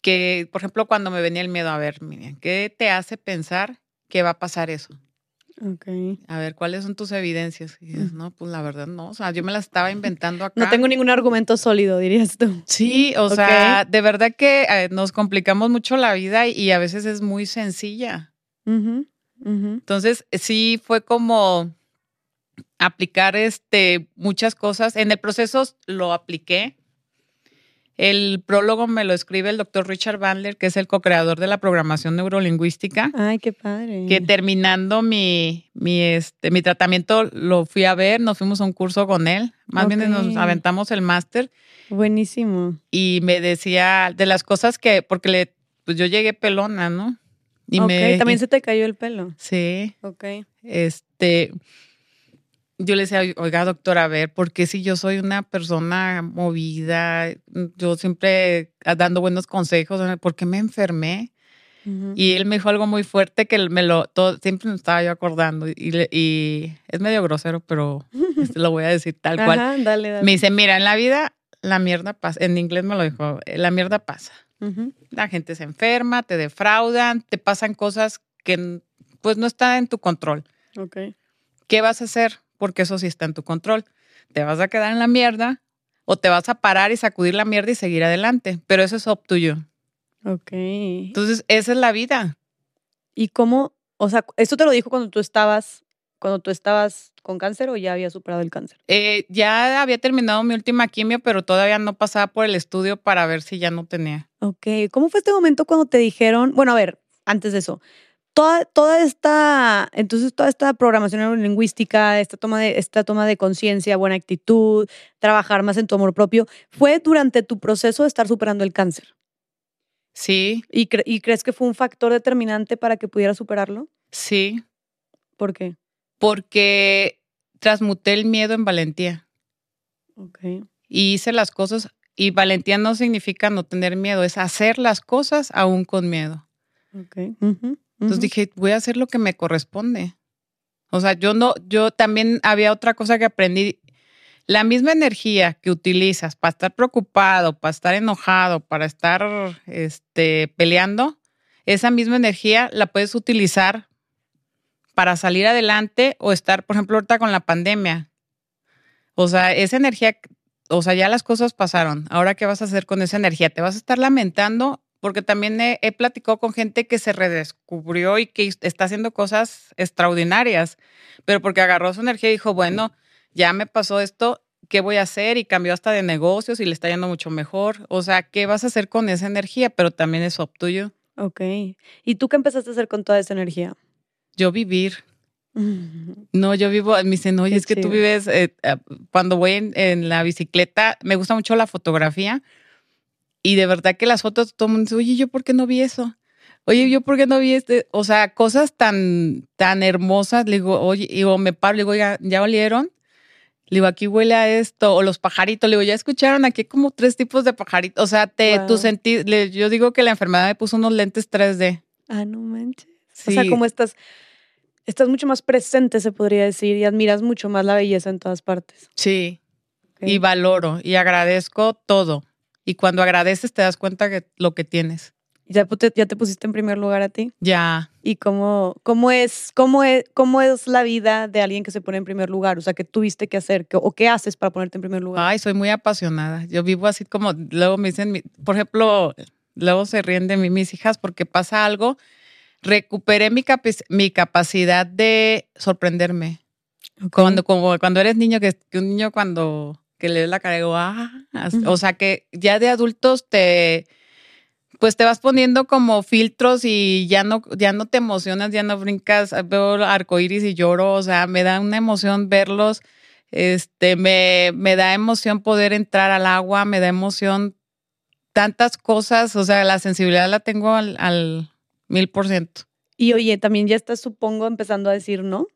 Que, por ejemplo, cuando me venía el miedo, a ver, Miriam, ¿qué te hace pensar que va a pasar eso? Ok. A ver, ¿cuáles son tus evidencias? Y dices, no, pues la verdad no. O sea, yo me las estaba inventando acá. No tengo ningún argumento sólido, dirías tú. Sí, o sea, de verdad que eh, nos complicamos mucho la vida y, a veces es muy sencilla. Entonces, sí fue como aplicar este, muchas cosas. En el proceso lo apliqué el prólogo me lo escribe el doctor Richard Bandler, que es el co-creador de la programación neurolingüística. Ay, qué padre. Que terminando mi, mi, este, mi tratamiento lo fui a ver, nos fuimos a un curso con él. Más bien nos aventamos el máster. Buenísimo. Y me decía de las cosas que, porque le, pues yo llegué pelona, ¿no? Y también se te cayó el pelo. Sí. Ok. Este, yo le decía, oiga, doctora, a ver, porque si yo soy una persona movida, yo siempre dando buenos consejos, ¿por qué me enfermé? Y él me dijo algo muy fuerte que me lo, todo, siempre me estaba yo acordando y, y es medio grosero, pero este, lo voy a decir tal cual. Dale, dale. Me dice, mira, en la vida la mierda pasa, en inglés me lo dijo, la mierda pasa. La gente se enferma, te defraudan, te pasan cosas que pues no están en tu control. Okay. ¿Qué vas a hacer? Porque eso sí está en tu control. Te vas a quedar en la mierda o te vas a parar y sacudir la mierda y seguir adelante, pero eso es up tuyo. Ok. Entonces, esa es la vida. ¿Y cómo, o sea, esto te lo dijo cuando tú estabas, cuando tú estabas con cáncer o ya había superado el cáncer? Eh, ya había terminado mi última quimio, pero todavía no pasaba por el estudio para ver si ya no tenía. Ok, ¿cómo fue este momento cuando te dijeron, bueno, a ver, antes de eso, toda, toda esta, entonces toda esta programación lingüística, esta toma de, esta toma de conciencia, buena actitud, trabajar más en tu amor propio, fue durante tu proceso de estar superando el cáncer. Sí. ¿Y, ¿Y, crees que fue un factor determinante para que pudieras superarlo? Sí. ¿Por qué? Porque transmuté el miedo en valentía. Ok. Y hice las cosas, y valentía no significa no tener miedo, es hacer las cosas aún con miedo. Ok. Entonces dije, voy a hacer lo que me corresponde. O sea, yo no, yo también había otra cosa que aprendí. La misma energía que utilizas para estar preocupado, para estar enojado, para estar este, peleando, esa misma energía la puedes utilizar para salir adelante o estar, por ejemplo, ahorita con la pandemia. O sea, esa energía, o sea, ya las cosas pasaron. Ahora, ¿qué vas a hacer con esa energía? ¿Te vas a estar lamentando porque también he, he platicado con gente que se redescubrió y que está haciendo cosas extraordinarias, pero porque agarró su energía y dijo, bueno, ya me pasó esto, ¿qué voy a hacer? Y cambió hasta de negocios y le está yendo mucho mejor. O sea, ¿qué vas a hacer con esa energía? Pero también es up tuyo. Ok. ¿Y tú qué empezaste a hacer con toda esa energía? Yo vivir. No, yo vivo, me dicen, oye, es que tú vives, eh, ah, cuando voy en, en, la bicicleta, me gusta mucho la fotografía y de verdad que las fotos, todo el mundo dice, oye, ¿yo por qué no vi eso? Oye, ¿yo por qué no vi este? O sea, cosas tan, tan hermosas, le digo, oye, y o me paro, le digo, ¿ya, ¿ya olieron? Le digo, aquí huele a esto, o los pajaritos, le digo, ya escucharon aquí como tres tipos de pajaritos. O sea, te, tu sentir, yo digo que la enfermedad me puso unos lentes 3D. Ah, no manches. O sea, como estás, estás mucho más presente, se podría decir, y admiras mucho más la belleza en todas partes. Sí. Y valoro y agradezco todo. Y cuando agradeces te das cuenta que lo que tienes. ¿Ya te, ya te pusiste en primer lugar a ti? Ya. ¿Y cómo, cómo, es, cómo, es, cómo es la vida de alguien que se pone en primer lugar? O sea, ¿qué tuviste que hacer? ¿O qué haces para ponerte en primer lugar? Ay, soy muy apasionada. Yo vivo así como, luego me dicen, por ejemplo, luego se ríen de mí mis hijas porque pasa algo. Recuperé mi, mi capacidad de sorprenderme. Cuando, como, cuando eres niño, que, que un niño cuando que le la cara y digo, ah, o sea que ya de adultos te, pues te vas poniendo como filtros y ya no, ya no te emocionas, ya no brincas, veo arcoíris y lloro, o sea, me da una emoción verlos, este, me, me da emoción poder entrar al agua, me da emoción tantas cosas, o sea, la sensibilidad la tengo al, mil por ciento. Y oye, también ya estás, supongo, empezando a decir no.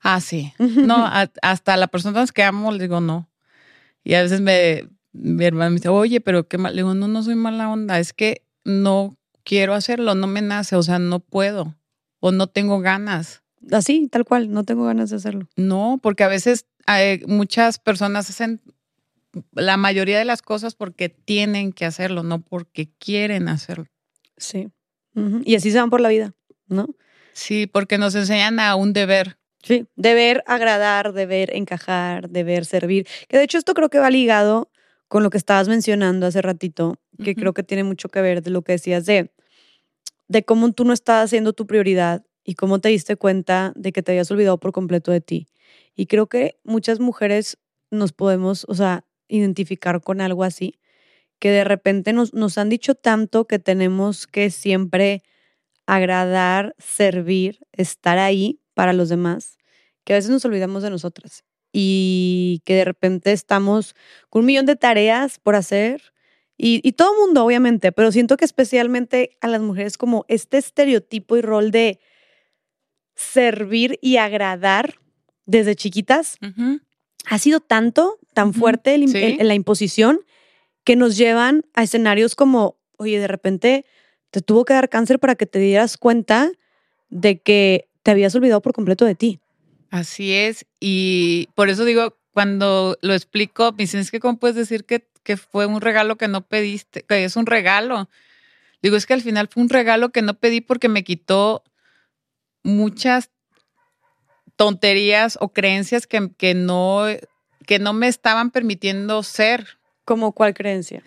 Ah, sí. No, hasta la persona que amo le digo no. Y a veces me, mi hermano me dice, oye, pero qué mal. Le digo, no, no soy mala onda, es que no quiero hacerlo, no me nace, o sea, no puedo o no tengo ganas. Así, tal cual, no tengo ganas de hacerlo. No, porque a veces hay, muchas personas hacen la mayoría de las cosas porque tienen que hacerlo, no porque quieren hacerlo. Sí. Y así se van por la vida, ¿no? Sí, porque nos enseñan a un deber. Sí, deber agradar, deber encajar, deber servir. Que de hecho esto creo que va ligado con lo que estabas mencionando hace ratito, que creo que tiene mucho que ver de lo que decías de, de cómo tú no estabas haciendo tu prioridad y cómo te diste cuenta de que te habías olvidado por completo de ti. Y creo que muchas mujeres nos podemos, o sea, identificar con algo así, que de repente nos, nos han dicho tanto que tenemos que siempre agradar, servir, estar ahí para los demás, que a veces nos olvidamos de nosotras y que de repente estamos con un millón de tareas por hacer y, y todo el mundo, obviamente, pero siento que especialmente a las mujeres como este estereotipo y rol de servir y agradar desde chiquitas ha sido tanto, tan fuerte en la imposición que nos llevan a escenarios como, oye, de repente te tuvo que dar cáncer para que te dieras cuenta de que te habías olvidado por completo de ti. Así es, y por eso digo, cuando lo explico, me dicen, es que cómo puedes decir que, que fue un regalo que no pediste, que es un regalo. Digo, es que al final fue un regalo que no pedí porque me quitó muchas tonterías o creencias que, que, no, que no me estaban permitiendo ser. ¿Como cuál creencia?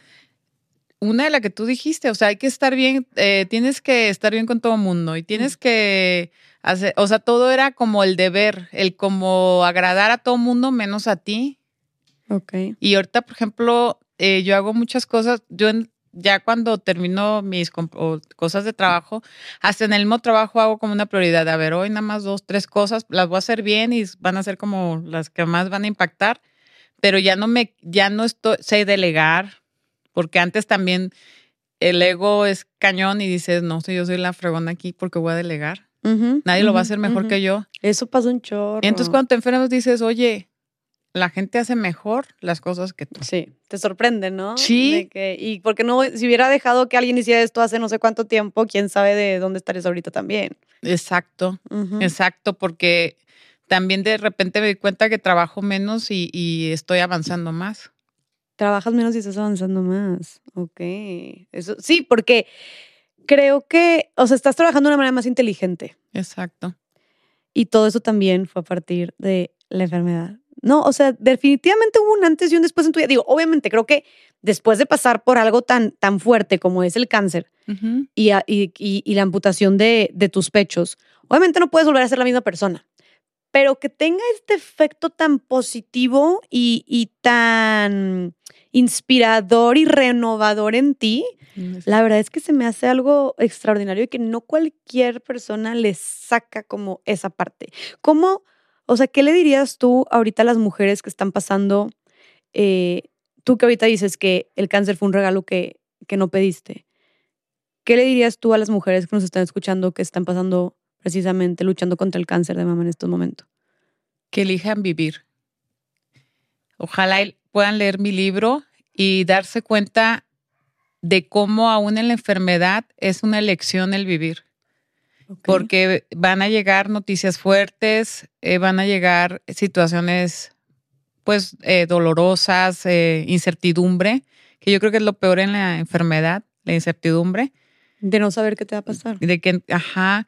Una de la que tú dijiste, o sea, hay que estar bien, eh, tienes que estar bien con todo el mundo y tienes que o sea, todo era como el deber, el como agradar a todo mundo menos a ti. Ok. Y ahorita, por ejemplo, eh, yo hago muchas cosas, yo ya cuando termino mis cosas de trabajo, hasta en el mismo trabajo hago como una prioridad. A ver, hoy nada más dos, tres cosas, las voy a hacer bien y van a ser como las que más van a impactar, pero ya no me, ya no estoy, sé delegar, porque antes también el ego es cañón y dices, no sé, yo soy la fregona aquí porque voy a delegar. Nadie lo va a hacer mejor que yo. Eso pasa un chorro. entonces cuando te enfermas dices, oye, la gente hace mejor las cosas que tú. Sí, te sorprende, ¿no? Sí. y porque no, si hubiera dejado que alguien hiciera esto hace no sé cuánto tiempo, quién sabe de dónde estarías ahorita también. Exacto, exacto, porque también de repente me di cuenta que trabajo menos y, y, estoy avanzando más. Trabajas menos y estás avanzando más. Ok. Eso, sí, porque creo que, o sea, estás trabajando de una manera más inteligente. Exacto. Y todo eso también fue a partir de la enfermedad. No, o sea, definitivamente hubo un antes y un después en tu vida. Digo, obviamente creo que después de pasar por algo tan, tan fuerte como es el cáncer, y, y, la amputación de, de tus pechos, obviamente no puedes volver a ser la misma persona pero que tenga este efecto tan positivo y, tan inspirador y renovador en ti, la verdad es que se me hace algo extraordinario y que no cualquier persona le saca como esa parte. ¿Cómo, o sea, qué le dirías tú ahorita a las mujeres que están pasando, eh, tú que ahorita dices que el cáncer fue un regalo que, que no pediste? ¿Qué le dirías tú a las mujeres que nos están escuchando que están pasando precisamente luchando contra el cáncer de mama en estos momentos. Que elijan vivir. Ojalá puedan leer mi libro y darse cuenta de cómo aún en la enfermedad es una elección el vivir. Porque van a llegar noticias fuertes, eh, van a llegar situaciones pues eh, dolorosas, eh, incertidumbre, que yo creo que es lo peor en la enfermedad, la incertidumbre. De no saber qué te va a pasar. De que, ajá,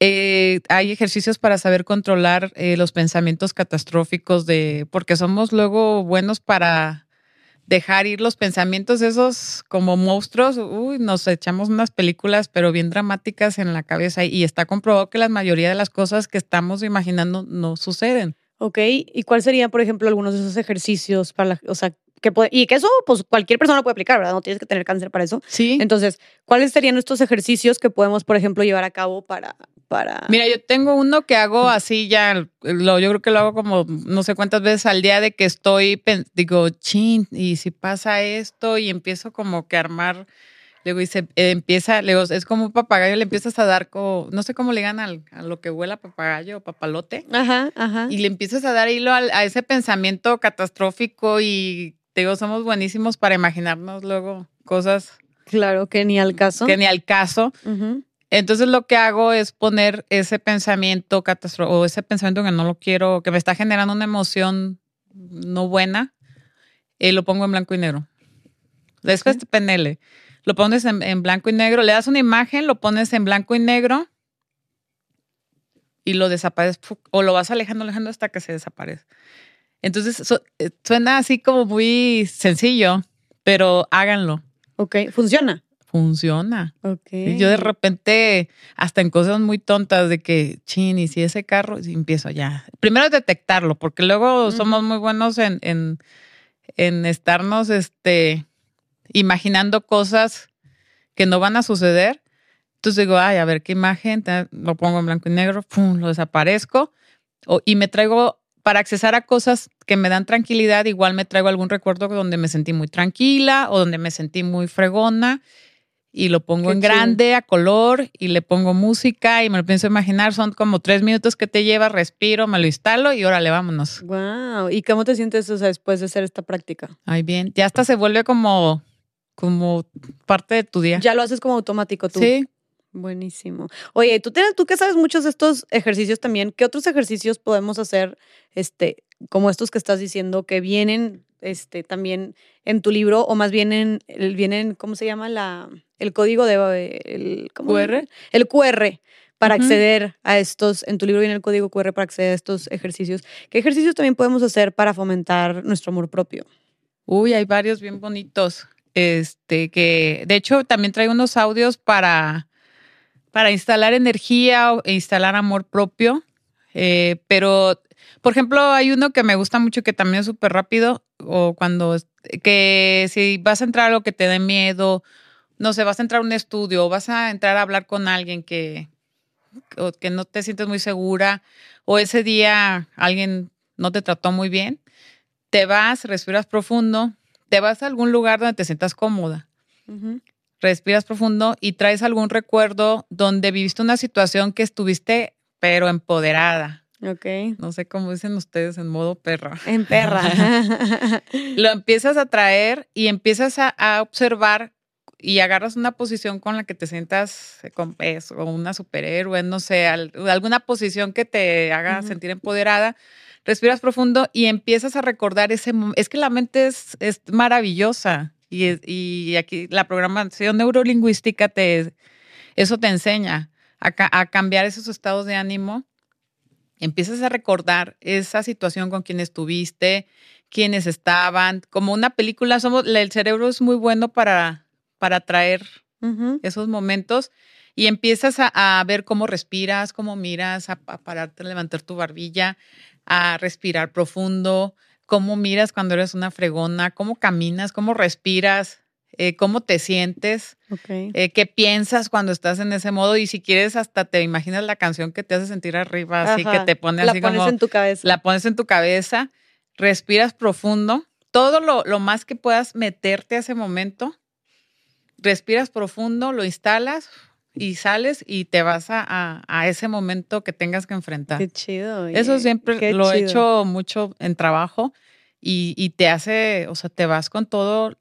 eh, hay ejercicios para saber controlar eh, los pensamientos catastróficos de, porque somos luego buenos para dejar ir los pensamientos esos como monstruos. Uy, nos echamos unas películas, pero bien dramáticas en la cabeza y está comprobado que la mayoría de las cosas que estamos imaginando no suceden. Ok, ¿y cuál sería, por ejemplo, algunos de esos ejercicios para, la, o sea, que puede, y que eso, pues cualquier persona puede aplicar, ¿verdad? No tienes que tener cáncer para eso. Sí. Entonces, ¿cuáles serían estos ejercicios que podemos, por ejemplo, llevar a cabo para, para... Mira, yo tengo uno que hago así ya, lo, yo creo que lo hago como no sé cuántas veces al día de que estoy, digo, chin, y si pasa esto y empiezo como que a armar, luego dice, empieza, luego es como un papagayo, le empiezas a dar como, no sé cómo le ganan a lo que huela papagayo o papalote. Ajá, ajá. Y le empiezas a dar hilo a, ese pensamiento catastrófico y digo, somos buenísimos para imaginarnos luego cosas. Claro, que ni al caso. Que ni al caso. Entonces lo que hago es poner ese pensamiento catastrófico o ese pensamiento que no lo quiero, que me está generando una emoción no buena, y lo pongo en blanco y negro. Después de PNL. Lo pones en, blanco y negro, le das una imagen, lo pones en blanco y negro y lo desapareces o lo vas alejando, alejando hasta que se desaparece. Entonces eh, suena así como muy sencillo, pero háganlo. Ok, funciona funciona. Okay. Yo de repente, hasta en cosas muy tontas de que, chin, y si ese carro, y empiezo ya. Primero detectarlo, porque luego somos muy buenos en, en, en, estarnos este, imaginando cosas que no van a suceder. Entonces digo, ay, a ver qué imagen, lo pongo en blanco y negro, pum, lo desaparezco. O, y me traigo, para accesar a cosas que me dan tranquilidad, igual me traigo algún recuerdo donde me sentí muy tranquila o donde me sentí muy fregona y lo pongo en grande, a color, y le pongo música y me lo pienso imaginar. Son como tres minutos que te lleva, respiro, me lo instalo y órale, vámonos. Wow. ¿Y cómo te sientes después de hacer esta práctica? Ay, bien. Ya hasta se vuelve como, como parte de tu día. Ya lo haces como automático tú. Sí. Buenísimo. Oye, tú, tienes, tú que sabes muchos de estos ejercicios también, ¿qué otros ejercicios podemos hacer, este, como estos que estás diciendo, que vienen este, también en tu libro, o más bien en, vienen, ¿cómo se llama? La, el código de el QR. El QR para acceder a estos, en tu libro viene el código QR para acceder a estos ejercicios. ¿Qué ejercicios también podemos hacer para fomentar nuestro amor propio? Uy, hay varios bien bonitos. Este, que de hecho también traigo unos audios para, para instalar energía e instalar amor propio. Eh, pero, por ejemplo, hay uno que me gusta mucho que también es súper rápido, o cuando, que si vas a entrar a algo que te dé miedo, no sé, vas a entrar a un estudio o vas a entrar a hablar con alguien que, que no te sientes muy segura o ese día alguien no te trató muy bien, te vas, respiras profundo, te vas a algún lugar donde te sientas cómoda. Respiras profundo y traes algún recuerdo donde viviste una situación que estuviste, pero empoderada. Ok. No sé cómo dicen ustedes en modo perra. En perra. Lo empiezas a traer y empiezas a, a observar y agarras una posición con la que te sientas con peso, o una superhéroe, no sé, alguna posición que te haga sentir empoderada, respiras profundo y empiezas a recordar ese momento. Es que la mente es, es maravillosa y, y, aquí la programación neurolingüística te, eso te enseña a, a cambiar esos estados de ánimo. Empiezas a recordar esa situación con quien estuviste, quienes estaban. Como una película, somos, el cerebro es muy bueno para para traer esos momentos y empiezas a, ver cómo respiras, cómo miras, a, pararte, a levantar tu barbilla, a respirar profundo, cómo miras cuando eres una fregona, cómo caminas, cómo respiras, eh, cómo te sientes, eh, qué piensas cuando estás en ese modo y si quieres hasta te imaginas la canción que te hace sentir arriba, así que te pone así la pones en tu cabeza. La pones en tu cabeza, respiras profundo, todo lo, lo más que puedas meterte a ese momento, respiras profundo, lo instalas, y sales y te vas a, a, ese momento que tengas que enfrentar. Qué chido. Eso siempre lo he hecho mucho en trabajo y, y, te hace, o sea, te vas con todo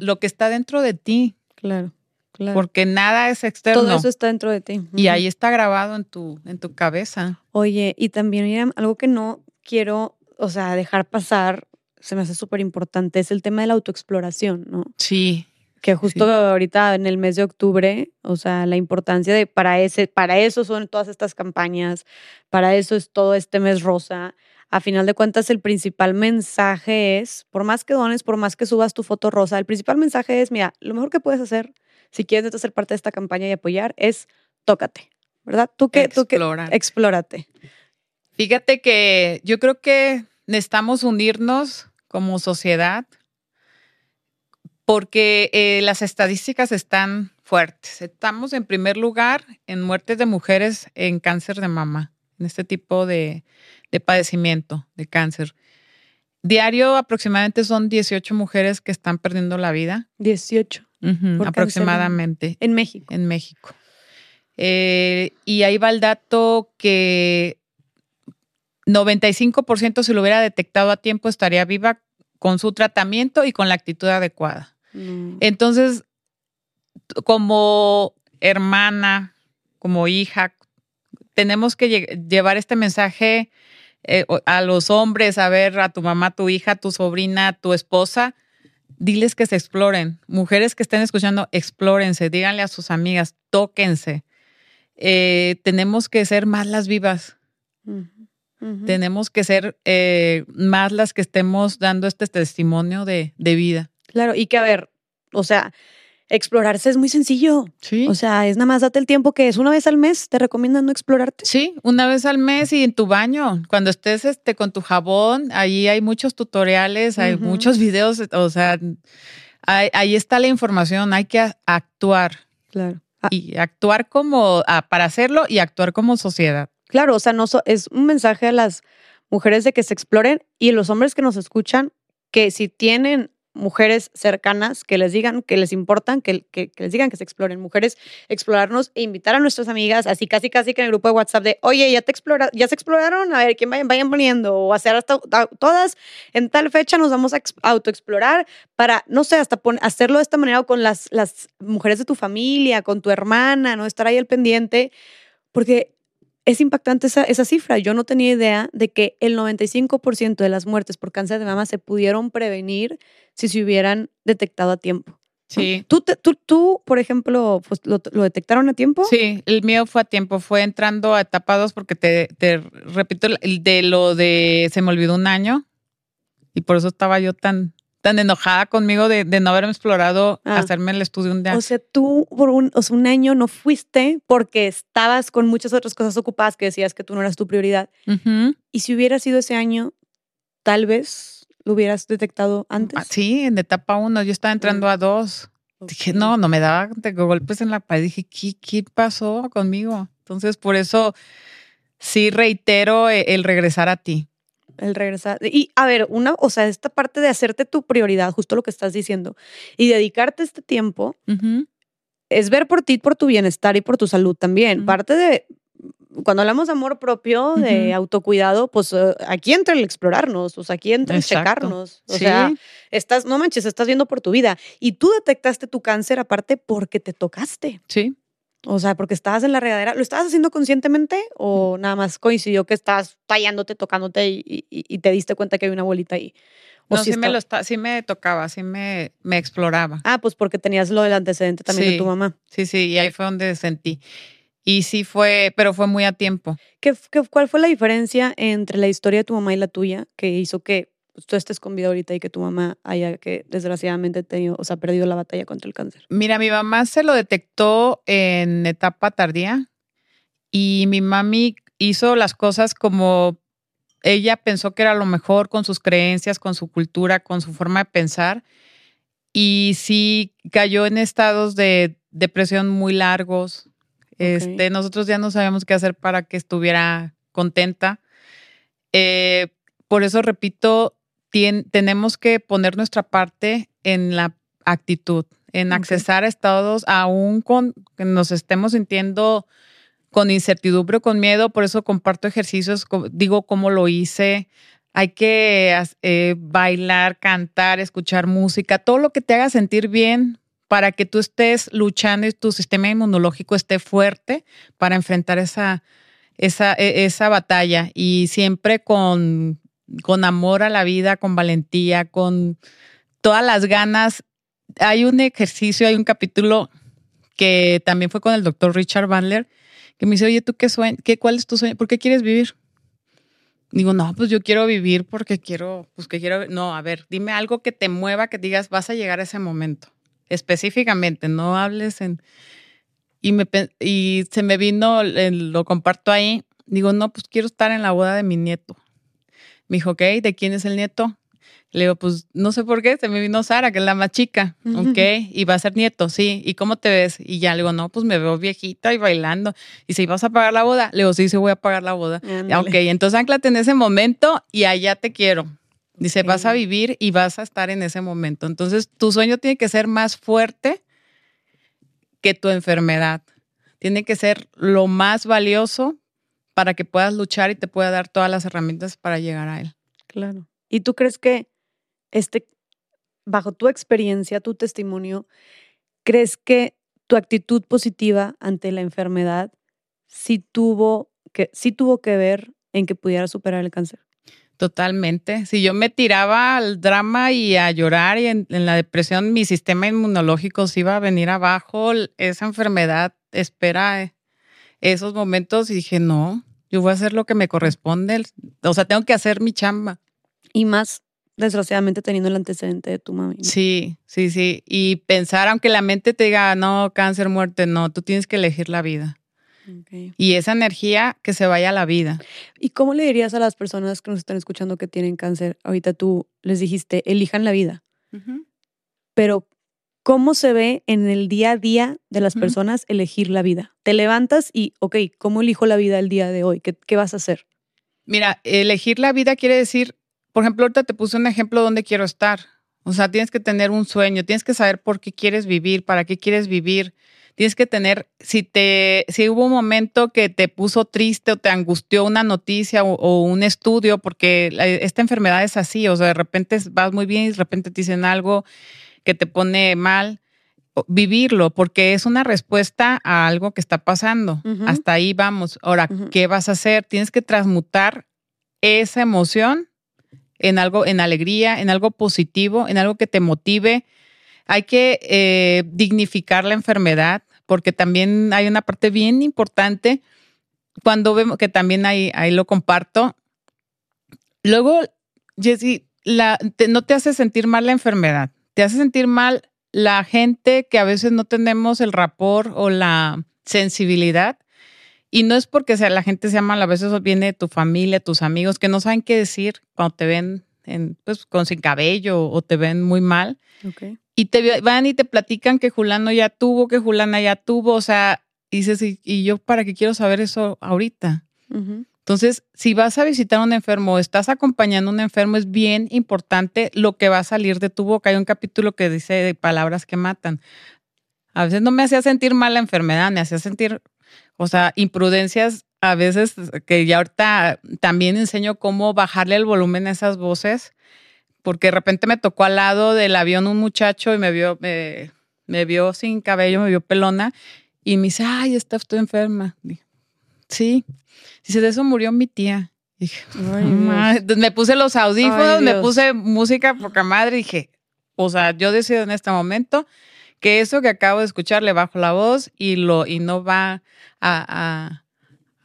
lo que está dentro de ti. Claro, claro. Porque nada es externo. Todo eso está dentro de ti. Y ahí está grabado en tu, en tu cabeza. Oye, y también, mira, algo que no quiero, o sea, dejar pasar, se me hace súper importante, es el tema de la autoexploración, ¿no? Sí que justo ahorita en el mes de octubre, o sea, la importancia de para ese, para eso son todas estas campañas, para eso es todo este mes rosa. A final de cuentas, el principal mensaje es, por más que dones, por más que subas tu foto rosa, el principal mensaje es, mira, lo mejor que puedes hacer, si quieres ser parte de esta campaña y apoyar, es tócate, ¿verdad? Tú que, tú que, explórate. Fíjate que yo creo que necesitamos unirnos como sociedad, porque eh, las estadísticas están fuertes. Estamos en primer lugar en muertes de mujeres en cáncer de mama, en este tipo de, padecimiento de cáncer. Diario aproximadamente son 18 mujeres que están perdiendo la vida. 18. aproximadamente. En México. En México. Eh, y ahí va el dato que 95% si lo hubiera detectado a tiempo estaría viva con su tratamiento y con la actitud adecuada. Mm. Entonces, como hermana, como hija, tenemos que llevar este mensaje eh, a los hombres, a ver a tu mamá, tu hija, tu sobrina, tu esposa. Diles que se exploren. Mujeres que estén escuchando, explórense, díganle a sus amigas, tóquense. Eh, tenemos que ser más las vivas. Tenemos que ser eh, más las que estemos dando este testimonio de vida. Claro, y que a ver, o sea, explorarse es muy sencillo. Sí. O sea, es nada más date el tiempo que es una vez al mes, te recomiendan no explorarte. Sí, una vez al mes y en tu baño, cuando estés este, con tu jabón, ahí hay muchos tutoriales, hay muchos videos, o sea, ahí, está la información, hay que actuar. Claro. Ah. Y actuar como, ah, para hacerlo y actuar como sociedad. Claro, o sea, no es un mensaje a las mujeres de que se exploren y los hombres que nos escuchan que si tienen mujeres cercanas que les digan que les importan, que, que, les digan que se exploren, mujeres explorarnos e invitar a nuestras amigas, así casi casi que en el grupo de WhatsApp de, oye, ya te explora, ya se exploraron, a ver, quién vayan, vayan poniendo, o hacer hasta todas, en tal fecha nos vamos a autoexplorar para, no sé, hasta hacerlo de esta manera con las, las mujeres de tu familia, con tu hermana, no estar ahí al pendiente, porque es impactante esa, esa, cifra. Yo no tenía idea de que el 95% de las muertes por cáncer de mama se pudieron prevenir si se hubieran detectado a tiempo. Sí. ¿Tú, tú, tú por ejemplo, pues, lo, detectaron a tiempo? Sí, el mío fue a tiempo. Fue entrando a etapa 2 porque te, te repito, de lo de se me olvidó un año y por eso estaba yo tan tan enojada conmigo de, no haberme explorado ah. hacerme el estudio un día. O sea, tú por un, un año no fuiste porque estabas con muchas otras cosas ocupadas que decías que tú no eras tu prioridad. Y si hubiera sido ese año, tal vez lo hubieras detectado antes. Ah, sí, en etapa uno, yo estaba entrando a dos. Dije, no, no me daba golpes en la pared. Dije, ¿qué, qué pasó conmigo? Entonces, por eso sí reitero eh, el regresar a ti. El regresar. Y a ver, una, o sea, esta parte de hacerte tu prioridad, justo lo que estás diciendo, y dedicarte este tiempo, es ver por ti, por tu bienestar y por tu salud también. Parte de, cuando hablamos de amor propio, de autocuidado, pues eh, aquí entra el explorarnos, o sea, aquí entra el checarnos. O sea, estás, no manches, estás viendo por tu vida. Y tú detectaste tu cáncer aparte porque te tocaste. Sí. O sea, porque estabas en la regadera, ¿lo estabas haciendo conscientemente o nada más coincidió que estabas tallándote, tocándote y, te diste cuenta que hay una bolita ahí? no, sí, me lo sí me tocaba, sí me, me exploraba. Ah, pues porque tenías lo del antecedente también de tu mamá. Sí, sí, y ahí fue donde sentí. Y sí fue, pero fue muy a tiempo. ¿Qué, qué, cuál fue la diferencia entre la historia de tu mamá y la tuya que hizo que pues, tú estés con vida ahorita y que tu mamá haya que desgraciadamente tenido, o sea, perdido la batalla contra el cáncer? Mira, mi mamá se lo detectó en etapa tardía y mi mami hizo las cosas como ella pensó que era lo mejor con sus creencias, con su cultura, con su forma de pensar. Y sí cayó en estados de depresión muy largos. Este, nosotros ya no sabíamos qué hacer para que estuviera contenta. Eh, por eso repito, tenemos que poner nuestra parte en la actitud, en accesar a estados, aún con que nos estemos sintiendo con incertidumbre, con miedo, por eso comparto ejercicios, digo cómo lo hice. Hay que eh, bailar, cantar, escuchar música, todo lo que te haga sentir bien para que tú estés luchando y tu sistema inmunológico esté fuerte para enfrentar esa, esa, e, esa batalla. Y siempre con, con amor a la vida, con valentía, con todas las ganas. Hay un ejercicio, hay un capítulo que también fue con el doctor Richard Bandler, que me dice, oye, ¿tú qué sueño? ¿Qué, ¿Cuál es tu sueño? ¿Por qué quieres vivir? Digo, no, pues yo quiero vivir porque quiero, pues que quiero, no, a ver, dime algo que te mueva, que digas, vas a llegar a ese momento. Específicamente, no hables en... Y, me, y se me vino, lo comparto ahí, digo, no, pues quiero estar en la boda de mi nieto. Me dijo, ok, ¿de quién es el nieto? Le digo, pues no sé por qué, se me vino Sara, que es la más chica, ¿ok? Y va a ser nieto, sí. ¿Y cómo te ves? Y ya le digo, no, pues me veo viejita y bailando. Y si vas a pagar la boda, le digo, sí, sí voy a pagar la boda. Ok, entonces anclate en ese momento y allá te quiero. Dice, vas a vivir y vas a estar en ese momento. Entonces, tu sueño tiene que ser más fuerte que tu enfermedad. Tiene que ser lo más valioso para que puedas luchar y te pueda dar todas las herramientas para llegar a él. Claro. ¿Y tú crees que este, bajo tu experiencia, tu testimonio, crees que tu actitud positiva ante la enfermedad sí tuvo que, sí tuvo que ver en que pudiera superar el cáncer? Totalmente. Si yo me tiraba al drama y a llorar y en, la depresión, mi sistema inmunológico se iba a venir abajo. Esa enfermedad espera esos momentos y dije, no, yo voy a hacer lo que me corresponde. O sea, tengo que hacer mi chamba. Y más desgraciadamente teniendo el antecedente de tu mami. Sí, sí, sí. Y pensar, aunque la mente te diga, no, cáncer, muerte, no, tú tienes que elegir la vida. Y esa energía que se vaya a la vida. ¿Y cómo le dirías a las personas que nos están escuchando que tienen cáncer? Ahorita tú les dijiste, elijan la vida. Pero, ¿cómo se ve en el día a día de las personas elegir la vida? Te levantas y, ok, ¿cómo elijo la vida el día de hoy? ¿Qué, qué vas a hacer? Mira, elegir la vida quiere decir por ejemplo, ahorita te puse un ejemplo donde quiero estar. O sea, tienes que tener un sueño, tienes que saber por qué quieres vivir, para qué quieres vivir. Tienes que tener, si te, si hubo un momento que te puso triste o te angustió una noticia o, un estudio, porque esta enfermedad es así, o sea, de repente vas muy bien y de repente te dicen algo que te pone mal, vivirlo, porque es una respuesta a algo que está pasando. Hasta ahí vamos. Ahora, ¿qué vas a hacer? Tienes que transmutar esa emoción en algo, en alegría, en algo positivo, en algo que te motive. Hay que eh, dignificar la enfermedad, porque también hay una parte bien importante cuando vemos que también ahí, ahí lo comparto. Luego, Jessy, la, no te hace sentir mal la enfermedad, te hace sentir mal la gente que a veces no tenemos el rapor o la sensibilidad y no es porque sea, la gente sea mala, a veces viene de tu familia, tus amigos, que no saben qué decir cuando te ven en, pues, con sin cabello o te ven muy mal. Y te van y te platican que Julano ya tuvo, que Julana ya tuvo, o sea, dices, ¿y, yo para qué quiero saber eso ahorita? Entonces, si vas a visitar a un enfermo o estás acompañando a un enfermo, es bien importante lo que va a salir de tu boca. Hay un capítulo que dice de palabras que matan. A veces no me hacía sentir mal la enfermedad, me hacía sentir o sea, imprudencias a veces que ya ahorita también enseño cómo bajarle el volumen a esas voces, porque de repente me tocó al lado del avión un muchacho y me vio, me, vio sin cabello, me vio pelona y me dice, ay, está estoy enferma. sí. Dice, de eso murió mi tía. Dije, me puse los audífonos, me puse música poca madre dije, o sea, yo decido en este momento que eso que acabo de escuchar le bajo la voz y, lo, y no va a,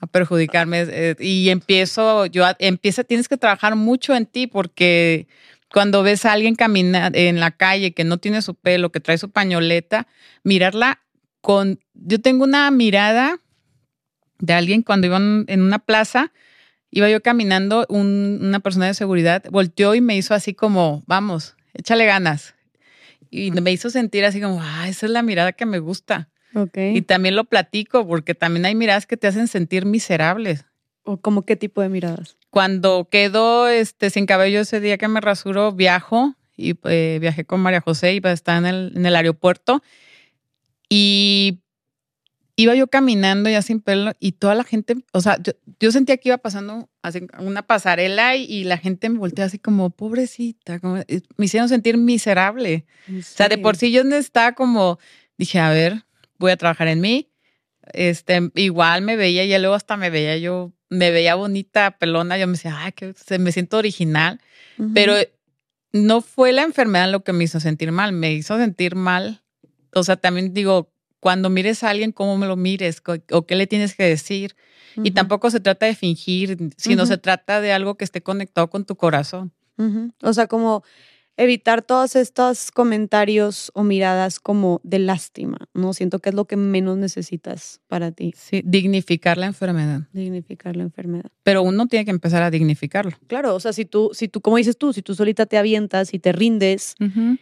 a perjudicarme. eh, Y empiezo, yo empieza, tienes que trabajar mucho en ti porque cuando ves a alguien caminar en la calle que no tiene su pelo, que trae su pañoleta, mirarla con, yo tengo una mirada de alguien cuando iba en una plaza, iba yo caminando, un- una persona de seguridad volteó y me hizo así como, vamos, échale ganas. Y me hizo sentir así como, ah, esa es la mirada que me gusta. Ok. Y también lo platico porque también hay miradas que te hacen sentir miserables. ¿O como qué tipo de miradas? Cuando quedo este, sin cabello ese día que me rasuro, viajo y eh, viajé con María José y estaba en el, en el aeropuerto y iba yo caminando ya sin pelo y toda la gente, o sea, yo, yo sentía que iba pasando así una pasarela y, y la gente me volteaba así como, pobrecita, como- me hicieron sentir miserable. O sea, de por sí yo estaba como, dije, a ver, voy a trabajar en mí. Este, igual me veía, y luego hasta me veía yo, me veía bonita, pelona, yo me decía, ay, que se me siento original, pero no fue la enfermedad lo que me hizo sentir mal, me hizo sentir mal. O sea, también digo, cuando mires a alguien, cómo me lo mires o qué le tienes que decir. Y tampoco se trata de fingir, sino se trata de algo que esté conectado con tu corazón. O sea, como evitar todos estos comentarios o miradas como de lástima, ¿no? Siento que es lo que menos necesitas para ti, Sí, dignificar la enfermedad. dignificar la enfermedad. Pero uno tiene que empezar a dignificarlo. Claro, o sea, si tú, si tú, como dices tú, si tú solita te avientas y te rindes, no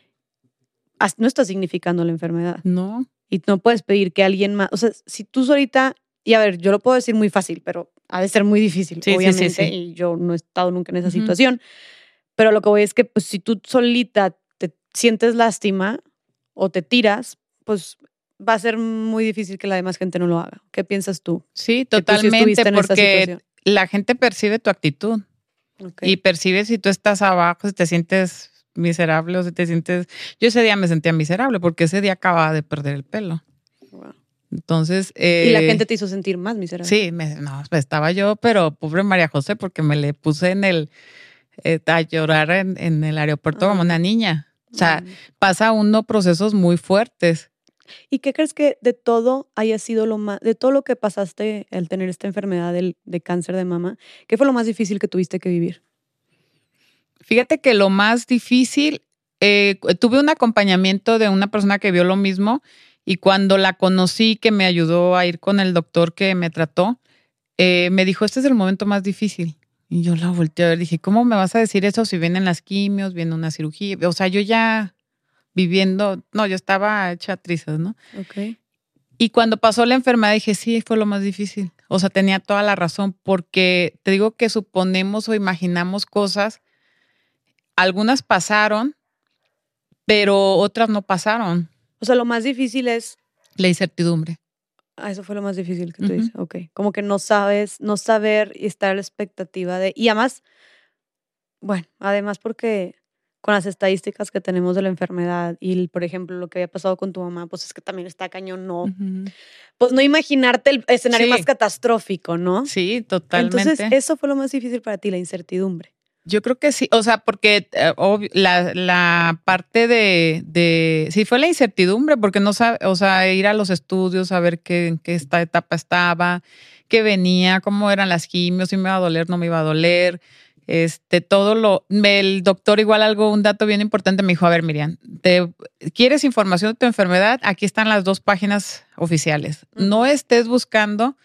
estás significando la enfermedad. No. Y no puedes pedir que alguien más, o sea, si tú solita, y a ver, yo lo puedo decir muy fácil, pero ha de ser muy difícil, Sí, sí, sí, obviamente, sí. y yo no he estado nunca en esa Ujú. situación, pero lo que voy es que pues si tú solita te sientes lástima o te tiras, pues va a ser muy difícil que la demás gente no lo haga. ¿Qué piensas tú? Sí, tú totalmente, esa porque la gente percibe tu actitud Ok. y percibe si tú estás abajo, si te sientes miserable o si te sientes... Yo ese día me sentía miserable porque ese día acababa de perder el pelo. Wow. Entonces... y la eh, gente te hizo sentir más miserable. Sí, me, no, estaba yo, pero pobre María José, porque me le puse en el... eh, a llorar en, en el aeropuerto como una niña. O sea, pasa uno procesos muy fuertes. ¿Y qué crees que de todo haya sido lo más, de todo lo que pasaste al tener esta enfermedad del, de cáncer de mama, qué fue lo más difícil que tuviste que vivir? Fíjate que lo más difícil, eh, tuve un acompañamiento de una persona que vio lo mismo y cuando la conocí, que me ayudó a ir con el doctor que me trató, eh, me dijo, este es el momento más difícil. Y yo la volteé a ver, dije, ¿cómo me vas a decir eso si vienen las quimios, viene una cirugía? O sea, yo ya viviendo, no, yo estaba hecha trizas, ¿no? Ok. Y cuando pasó la enfermedad dije, sí, fue lo más difícil. O sea, tenía toda la razón, porque te digo que suponemos o imaginamos cosas, algunas pasaron, pero otras no pasaron. O sea, lo más difícil es, La incertidumbre. ah, eso fue lo más difícil que tú Ujú. dices, ok. Como que no sabes, no saber y estar a la expectativa de, y además, bueno, además porque con las estadísticas que tenemos de la enfermedad y, por ejemplo, lo que había pasado con tu mamá, pues es que también está cañón, no, pues no imaginarte el escenario Sí. más catastrófico, ¿no? Sí, totalmente. Entonces, eso fue lo más difícil para ti, la incertidumbre. Yo creo que sí, o sea, porque eh, obvio, la, la parte de, de, sí fue la incertidumbre, porque no sabe, o sea, ir a los estudios, saber qué, en qué esta etapa estaba, qué venía, cómo eran las quimios, si me iba a doler, no me iba a doler, este, todo lo, el doctor igual algo, un dato bien importante me dijo, a ver, Miriam, te, ¿quieres información de tu enfermedad? Aquí están las dos páginas oficiales. No estés buscando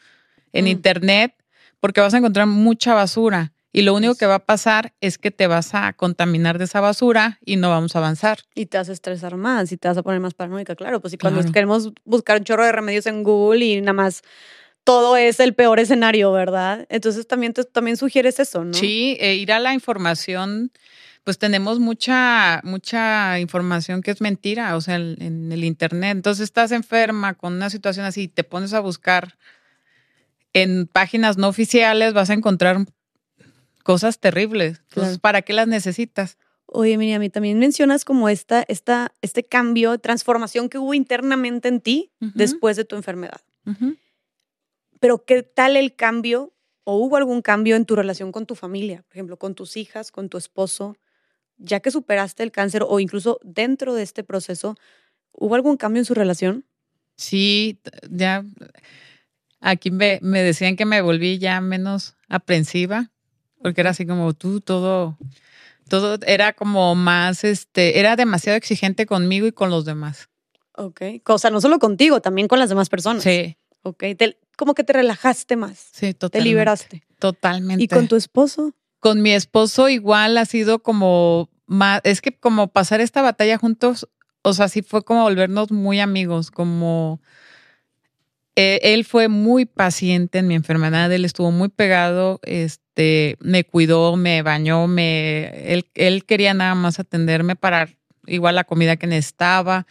en Mm. internet porque vas a encontrar mucha basura. Y lo único que va a pasar es que te vas a contaminar de esa basura y no vamos a avanzar. Y te vas a estresar más y te vas a poner más paranoica, claro. Pues si cuando Claro. queremos buscar un chorro de remedios en Google y nada más todo es el peor escenario, ¿verdad? Entonces también, te- también sugieres eso, ¿no? Sí, e ir a la información, pues tenemos mucha, mucha información que es mentira, o sea, en, en el internet. Entonces estás enferma con una situación así, te pones a buscar en páginas no oficiales, vas a encontrar cosas terribles. Entonces, Claro. ¿para qué las necesitas? Oye, Miriam, a mí también mencionas como esta, esta, este cambio, transformación que hubo internamente en ti después de tu enfermedad. Pero ¿qué tal el cambio o hubo algún cambio en tu relación con tu familia? Por ejemplo, con tus hijas, con tu esposo, ya que superaste el cáncer o incluso dentro de este proceso, ¿hubo algún cambio en su relación? Sí, ya. aquí me, me decían que me volví ya menos aprensiva, porque era así como tú, todo, todo era como más, este, era demasiado exigente conmigo y con los demás. Ok. O sea, no solo contigo, también con las demás personas. Sí, Ok. Te- como que te relajaste más. sí, Te totalmente. liberaste. Totalmente. ¿Y con tu esposo? con mi esposo igual ha sido como más, es que como pasar esta batalla juntos, o sea, sí fue como volvernos muy amigos, como eh, él fue muy paciente en mi enfermedad, él estuvo muy pegado, este, me cuidó, me bañó, me, él, él quería nada más atenderme para igual la comida que necesitaba,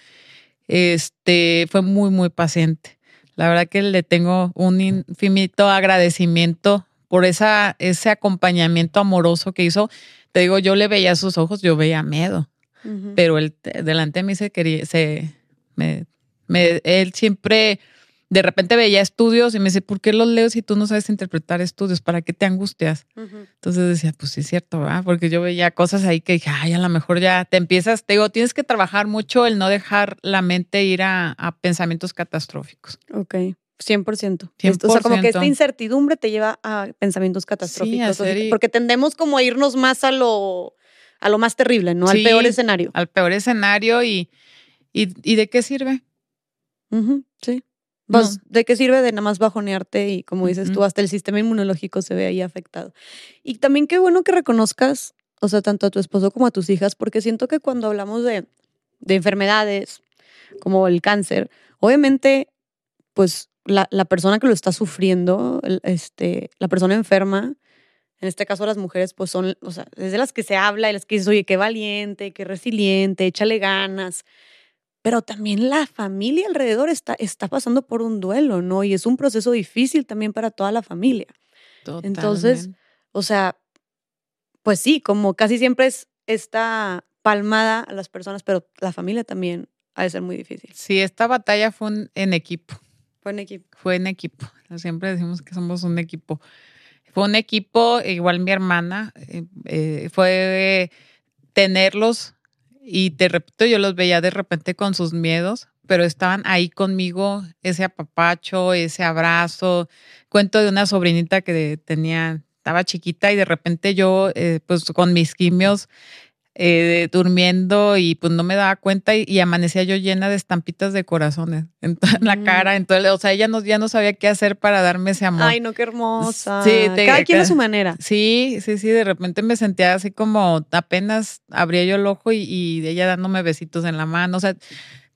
este, fue muy, muy paciente. La verdad que le tengo un infinito agradecimiento por esa, ese acompañamiento amoroso que hizo. Te digo, yo le veía sus ojos, yo veía miedo, pero él te- delante de mí se quería, se, me, me- él siempre, de repente veía estudios y me dice, ¿por qué los leo si tú no sabes interpretar estudios? ¿Para qué te angustias? Entonces decía, pues sí es cierto, ¿verdad? Porque yo veía cosas ahí que dije, ay, a lo mejor ya te empiezas, te digo, tienes que trabajar mucho el no dejar la mente ir a, a pensamientos catastróficos. Ok. 100%. Esto, O sea, como que esta 100%. incertidumbre te lleva a pensamientos catastróficos. y- Porque tendemos como a irnos más a lo, a lo más terrible, ¿no? Al Sí. peor escenario. Al peor escenario y, y, y ¿de qué sirve? Sí. No. ¿de qué sirve de nada más bajonearte? Y como dices tú, hasta el sistema inmunológico se ve ahí afectado. Y también qué bueno que reconozcas, o sea, tanto a tu esposo como a tus hijas, porque siento que cuando hablamos de, de enfermedades como el cáncer, obviamente, pues la, la persona que lo está sufriendo, este, la persona enferma, en este caso las mujeres, pues son, o sea, es de las que se habla y las que dices, oye, qué valiente, qué resiliente, échale ganas. Pero también la familia alrededor está, está pasando por un duelo, ¿no? Y es un proceso difícil también para toda la familia. Entonces, Totalmente. O sea, pues sí, como casi siempre es esta palmada a las personas, pero la familia también ha de ser muy difícil. Sí, esta batalla fue un- en equipo, Buen equipo. fue en equipo. Siempre decimos que somos un equipo. Fue un equipo, igual mi hermana, eh, eh, fue tenerlos y te repito, yo los veía de repente con sus miedos, pero estaban ahí conmigo, ese apapacho, ese abrazo. Cuento de una sobrinita que tenía, estaba chiquita y de repente yo, eh, pues con mis quimios, eh, durmiendo y pues no me daba cuenta y, y amanecía yo llena de estampitas de corazones en toda la Mm. cara. Entonces, o sea, ella no, ya no sabía qué hacer para darme ese amor. Ay, no, qué hermosa. Sí, te- Cada quien a su manera. Sí, sí, sí, de repente me sentía así como apenas abría yo el ojo y, y ella dándome besitos en la mano. O sea,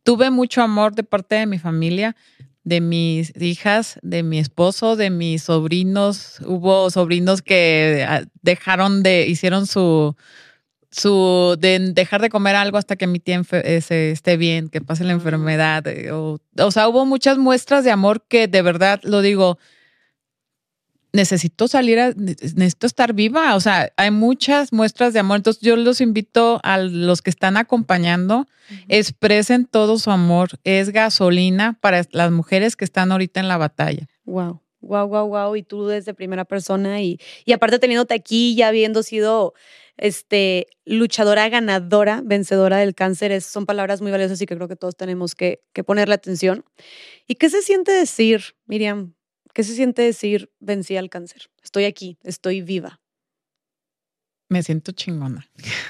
tuve mucho amor de parte de mi familia, de mis hijas, de mi esposo, de mis sobrinos. Hubo sobrinos que ah, dejaron de, hicieron su, su, de dejar de comer algo hasta que mi tía eh, se esté bien, que pase la enfermedad. eh, O, o sea, hubo muchas muestras de amor que de verdad lo digo, necesito salir, a, necesito estar viva. O sea, hay muchas muestras de amor. Entonces yo los invito a los que están acompañando, expresen todo su amor. Es gasolina para las mujeres que están ahorita en la batalla. Wow. Wow, wow, wow. Y tú desde primera persona y, y aparte teniéndote aquí, ya habiendo sido este, luchadora ganadora, vencedora del cáncer, es, son palabras muy valiosas y que creo que todos tenemos que, que ponerle atención. ¿Y qué se siente decir, Miriam? ¿Qué se siente decir vencí al cáncer? Estoy aquí, estoy viva. Me siento chingona.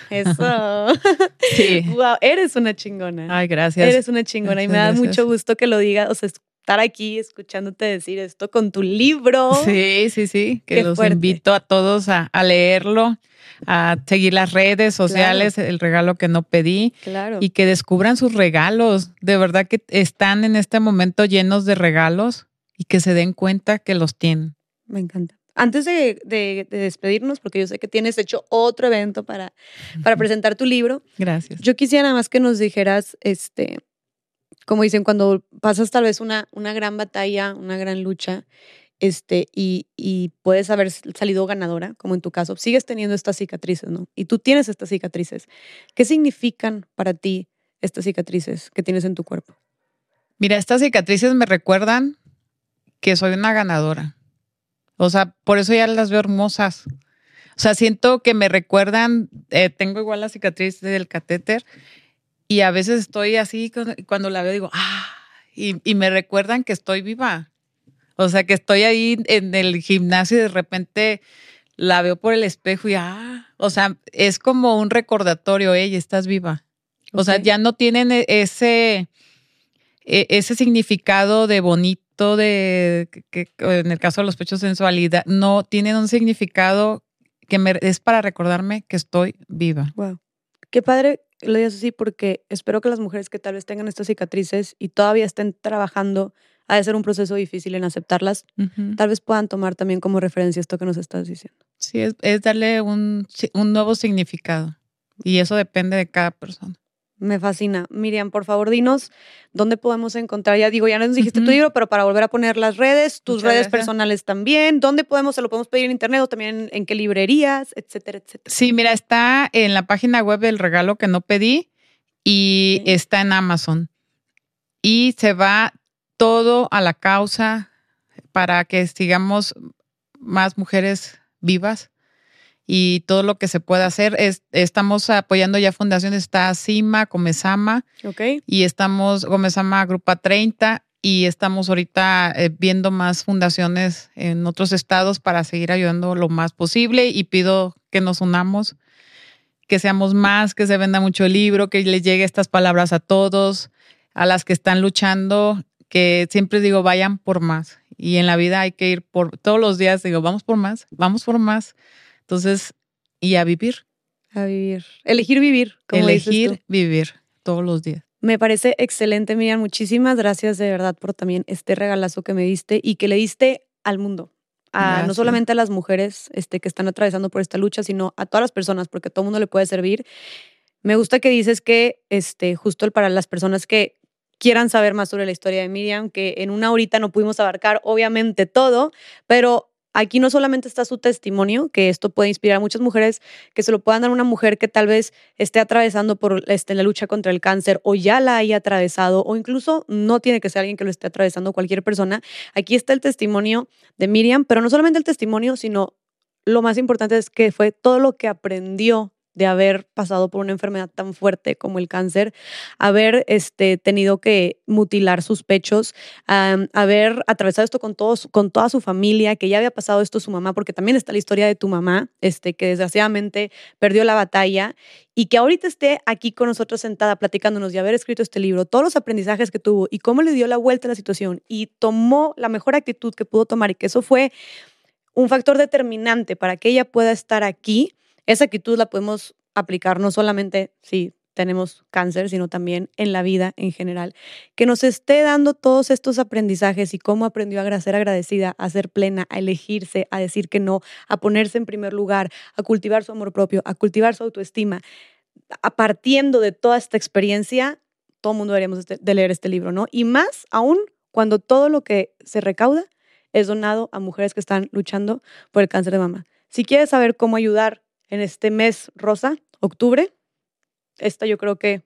Eso. Sí. wow, eres una chingona. Ay, gracias. Eres una chingona y me da Gracias. mucho gusto que lo digas, o sea, estar aquí escuchándote decir esto con tu libro. Sí, sí, sí. Que Qué los fuerte. invito a todos a, a leerlo, a seguir las redes sociales, el regalo que no pedí. Claro. y que descubran sus regalos. De verdad que están en este momento llenos de regalos y que se den cuenta que los tienen. Me encanta. Antes de, de- de despedirnos, porque yo sé que tienes hecho otro evento para, para presentar tu libro, Gracias. yo quisiera nada más que nos dijeras, este, como dicen, cuando pasas tal vez una, una gran batalla, una gran lucha, este, y, y puedes haber salido ganadora, como en tu caso, sigues teniendo estas cicatrices, ¿no? Y tú tienes estas cicatrices. ¿Qué significan para ti estas cicatrices que tienes en tu cuerpo? Mira, estas cicatrices me recuerdan que soy una ganadora. O sea, por eso ya las veo hermosas. O sea, siento que me recuerdan, eh, tengo igual la cicatriz del catéter y a veces estoy así, cuando- la veo digo, ah, y, y me recuerdan que estoy viva. O sea, que estoy ahí en el gimnasio y de repente la veo por el espejo y ah, o sea, es como un recordatorio, ella estás viva. O sea, ya no tienen e, ese, e, ese significado de bonito, de que, en el caso de los pechos sensualidad, no tienen un significado que me, es para recordarme que estoy viva. Wow. Qué padre lo digas así porque espero que las mujeres que tal vez tengan estas cicatrices y todavía estén trabajando ha de ser un proceso difícil en aceptarlas, tal vez puedan tomar también como referencia esto que nos estás diciendo. Sí, es, es darle un, un, nuevo significado y eso depende de cada persona. Me fascina. Miriam, por favor, dinos dónde podemos encontrar. Ya digo, ya nos dijiste tu libro, pero para volver a poner las redes, tus redes personales también. ¿Dónde podemos, se lo podemos pedir en internet o también en, qué librerías, etcétera, etcétera? Sí, mira, está en la página web del regalo que no pedí y está en Amazon. Y se va todo a la causa para que sigamos más mujeres vivas y todo lo que se pueda hacer. Es, estamos apoyando ya fundaciones, está CIMA, Comezama, okay. y estamos, Comezama Grupa 30, y estamos ahorita eh, viendo más fundaciones en otros estados para seguir ayudando lo más posible y pido que nos unamos, que seamos más, que se venda mucho el libro, que les llegue estas palabras a todos, a las que están luchando, que siempre digo, vayan por más. Y en la vida hay que ir por todos los días, digo, vamos por más, vamos por más entonces, y a vivir. A vivir. Elegir vivir. Como Elegir vivir todos los días. Me parece excelente, Miriam. Muchísimas gracias de verdad por también este regalazo que me diste y que le diste al mundo. A, no solamente a las mujeres este, que están atravesando por esta lucha, sino a todas las personas, porque a todo mundo le puede servir. Me gusta que dices que este, justo para las personas que quieran saber más sobre la historia de Miriam, que en una horita no pudimos abarcar obviamente todo, pero Aquí no solamente está su testimonio, que esto puede inspirar a muchas mujeres, que se lo puedan dar a una mujer que tal vez esté atravesando por este, la lucha contra el cáncer o ya la haya atravesado o incluso no tiene que ser alguien que lo esté atravesando, cualquier persona. Aquí está el testimonio de Miriam, pero no solamente el testimonio, sino lo más importante es que fue todo lo que aprendió de haber pasado por una enfermedad tan fuerte como el cáncer, haber este, tenido que mutilar sus pechos, haber atravesado esto con, todos, con toda su familia, que ya había pasado esto su mamá, porque también está la historia de tu mamá, este, que desgraciadamente perdió la batalla y que ahorita esté aquí con nosotros sentada platicándonos y haber escrito este libro, todos los aprendizajes que tuvo y cómo le dio la vuelta a la situación y tomó la mejor actitud que pudo tomar y que eso fue un factor determinante para que ella pueda estar aquí esa actitud la podemos aplicar no solamente si tenemos cáncer, sino también en la vida en general. Que nos esté dando todos estos aprendizajes y cómo aprendió a ser agradecida, a ser plena, a elegirse, a decir que no, a ponerse en primer lugar, a cultivar su amor propio, a cultivar su autoestima. A partiendo de toda esta experiencia, todo el mundo deberíamos de leer este libro, ¿no? Y más aún cuando todo lo que se recauda es donado a mujeres que están luchando por el cáncer de mama. Si quieres saber cómo ayudar en este mes rosa, octubre. Esta yo creo que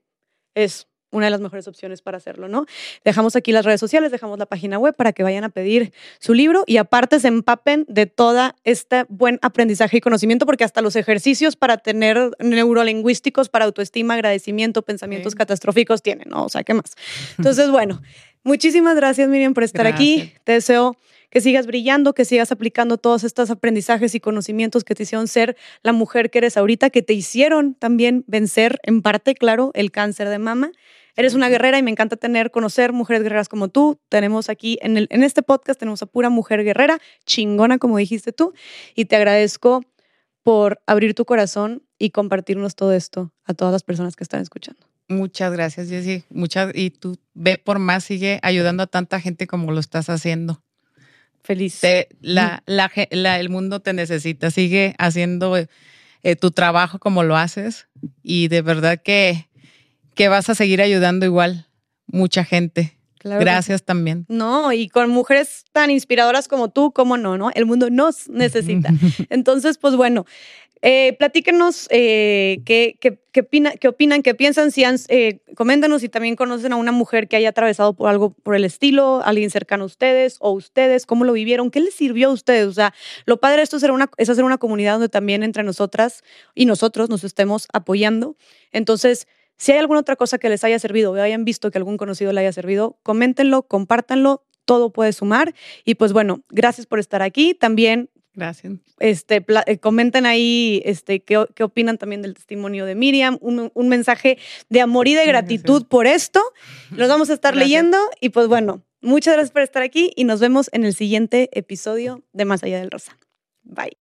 es una de las mejores opciones para hacerlo, ¿no? Dejamos aquí las redes sociales, dejamos la página web para que vayan a pedir su libro y aparte se empapen de todo este buen aprendizaje y conocimiento, porque hasta los ejercicios para tener neurolingüísticos, para autoestima, agradecimiento, pensamientos catastróficos tienen, ¿no? O sea, ¿qué más? Entonces, bueno, muchísimas gracias, Miriam, por estar aquí. Te deseo que sigas brillando, que sigas aplicando todos estos aprendizajes y conocimientos que te hicieron ser la mujer que eres ahorita, que te hicieron también vencer en parte, claro, el cáncer de mama. Eres una guerrera y me encanta tener, conocer mujeres guerreras como tú. Tenemos aquí en, el, en este podcast, tenemos a pura mujer guerrera, chingona, como dijiste tú, y te agradezco por abrir tu corazón y compartirnos todo esto a todas las personas que están escuchando. Muchas gracias, Jessy. Muchas, y tú ve por más, sigue ayudando a tanta gente como lo estás haciendo. Feliz. la, la, el mundo te necesita. Sigue haciendo eh, tu trabajo como lo haces y de verdad que, que vas a seguir ayudando igual mucha gente. Gracias también. No, y con mujeres tan inspiradoras como tú, ¿cómo no? ¿no? El mundo nos necesita. Entonces, pues bueno, eh, platíquenos eh, qué, qué, qué, opinan, qué piensan, si han, eh, coméntanos si también conocen a una mujer que haya atravesado por algo por el estilo, alguien cercano a ustedes o ustedes, cómo lo vivieron, qué les sirvió a ustedes. O sea, lo padre de esto es, una, es hacer una comunidad donde también entre nosotras y nosotros nos estemos apoyando. Entonces, si hay alguna otra cosa que les haya servido o hayan visto que algún conocido le haya servido, coméntenlo, compártanlo todo puede sumar. Y pues bueno, gracias por estar aquí. También Gracias. este, eh, comenten ahí este, qué, qué, opinan también del testimonio de Miriam, un, un mensaje de amor y de gratitud por esto. Los vamos a estar leyendo y pues bueno, muchas gracias por estar aquí y nos vemos en el siguiente episodio de Más allá del Rosa. Bye.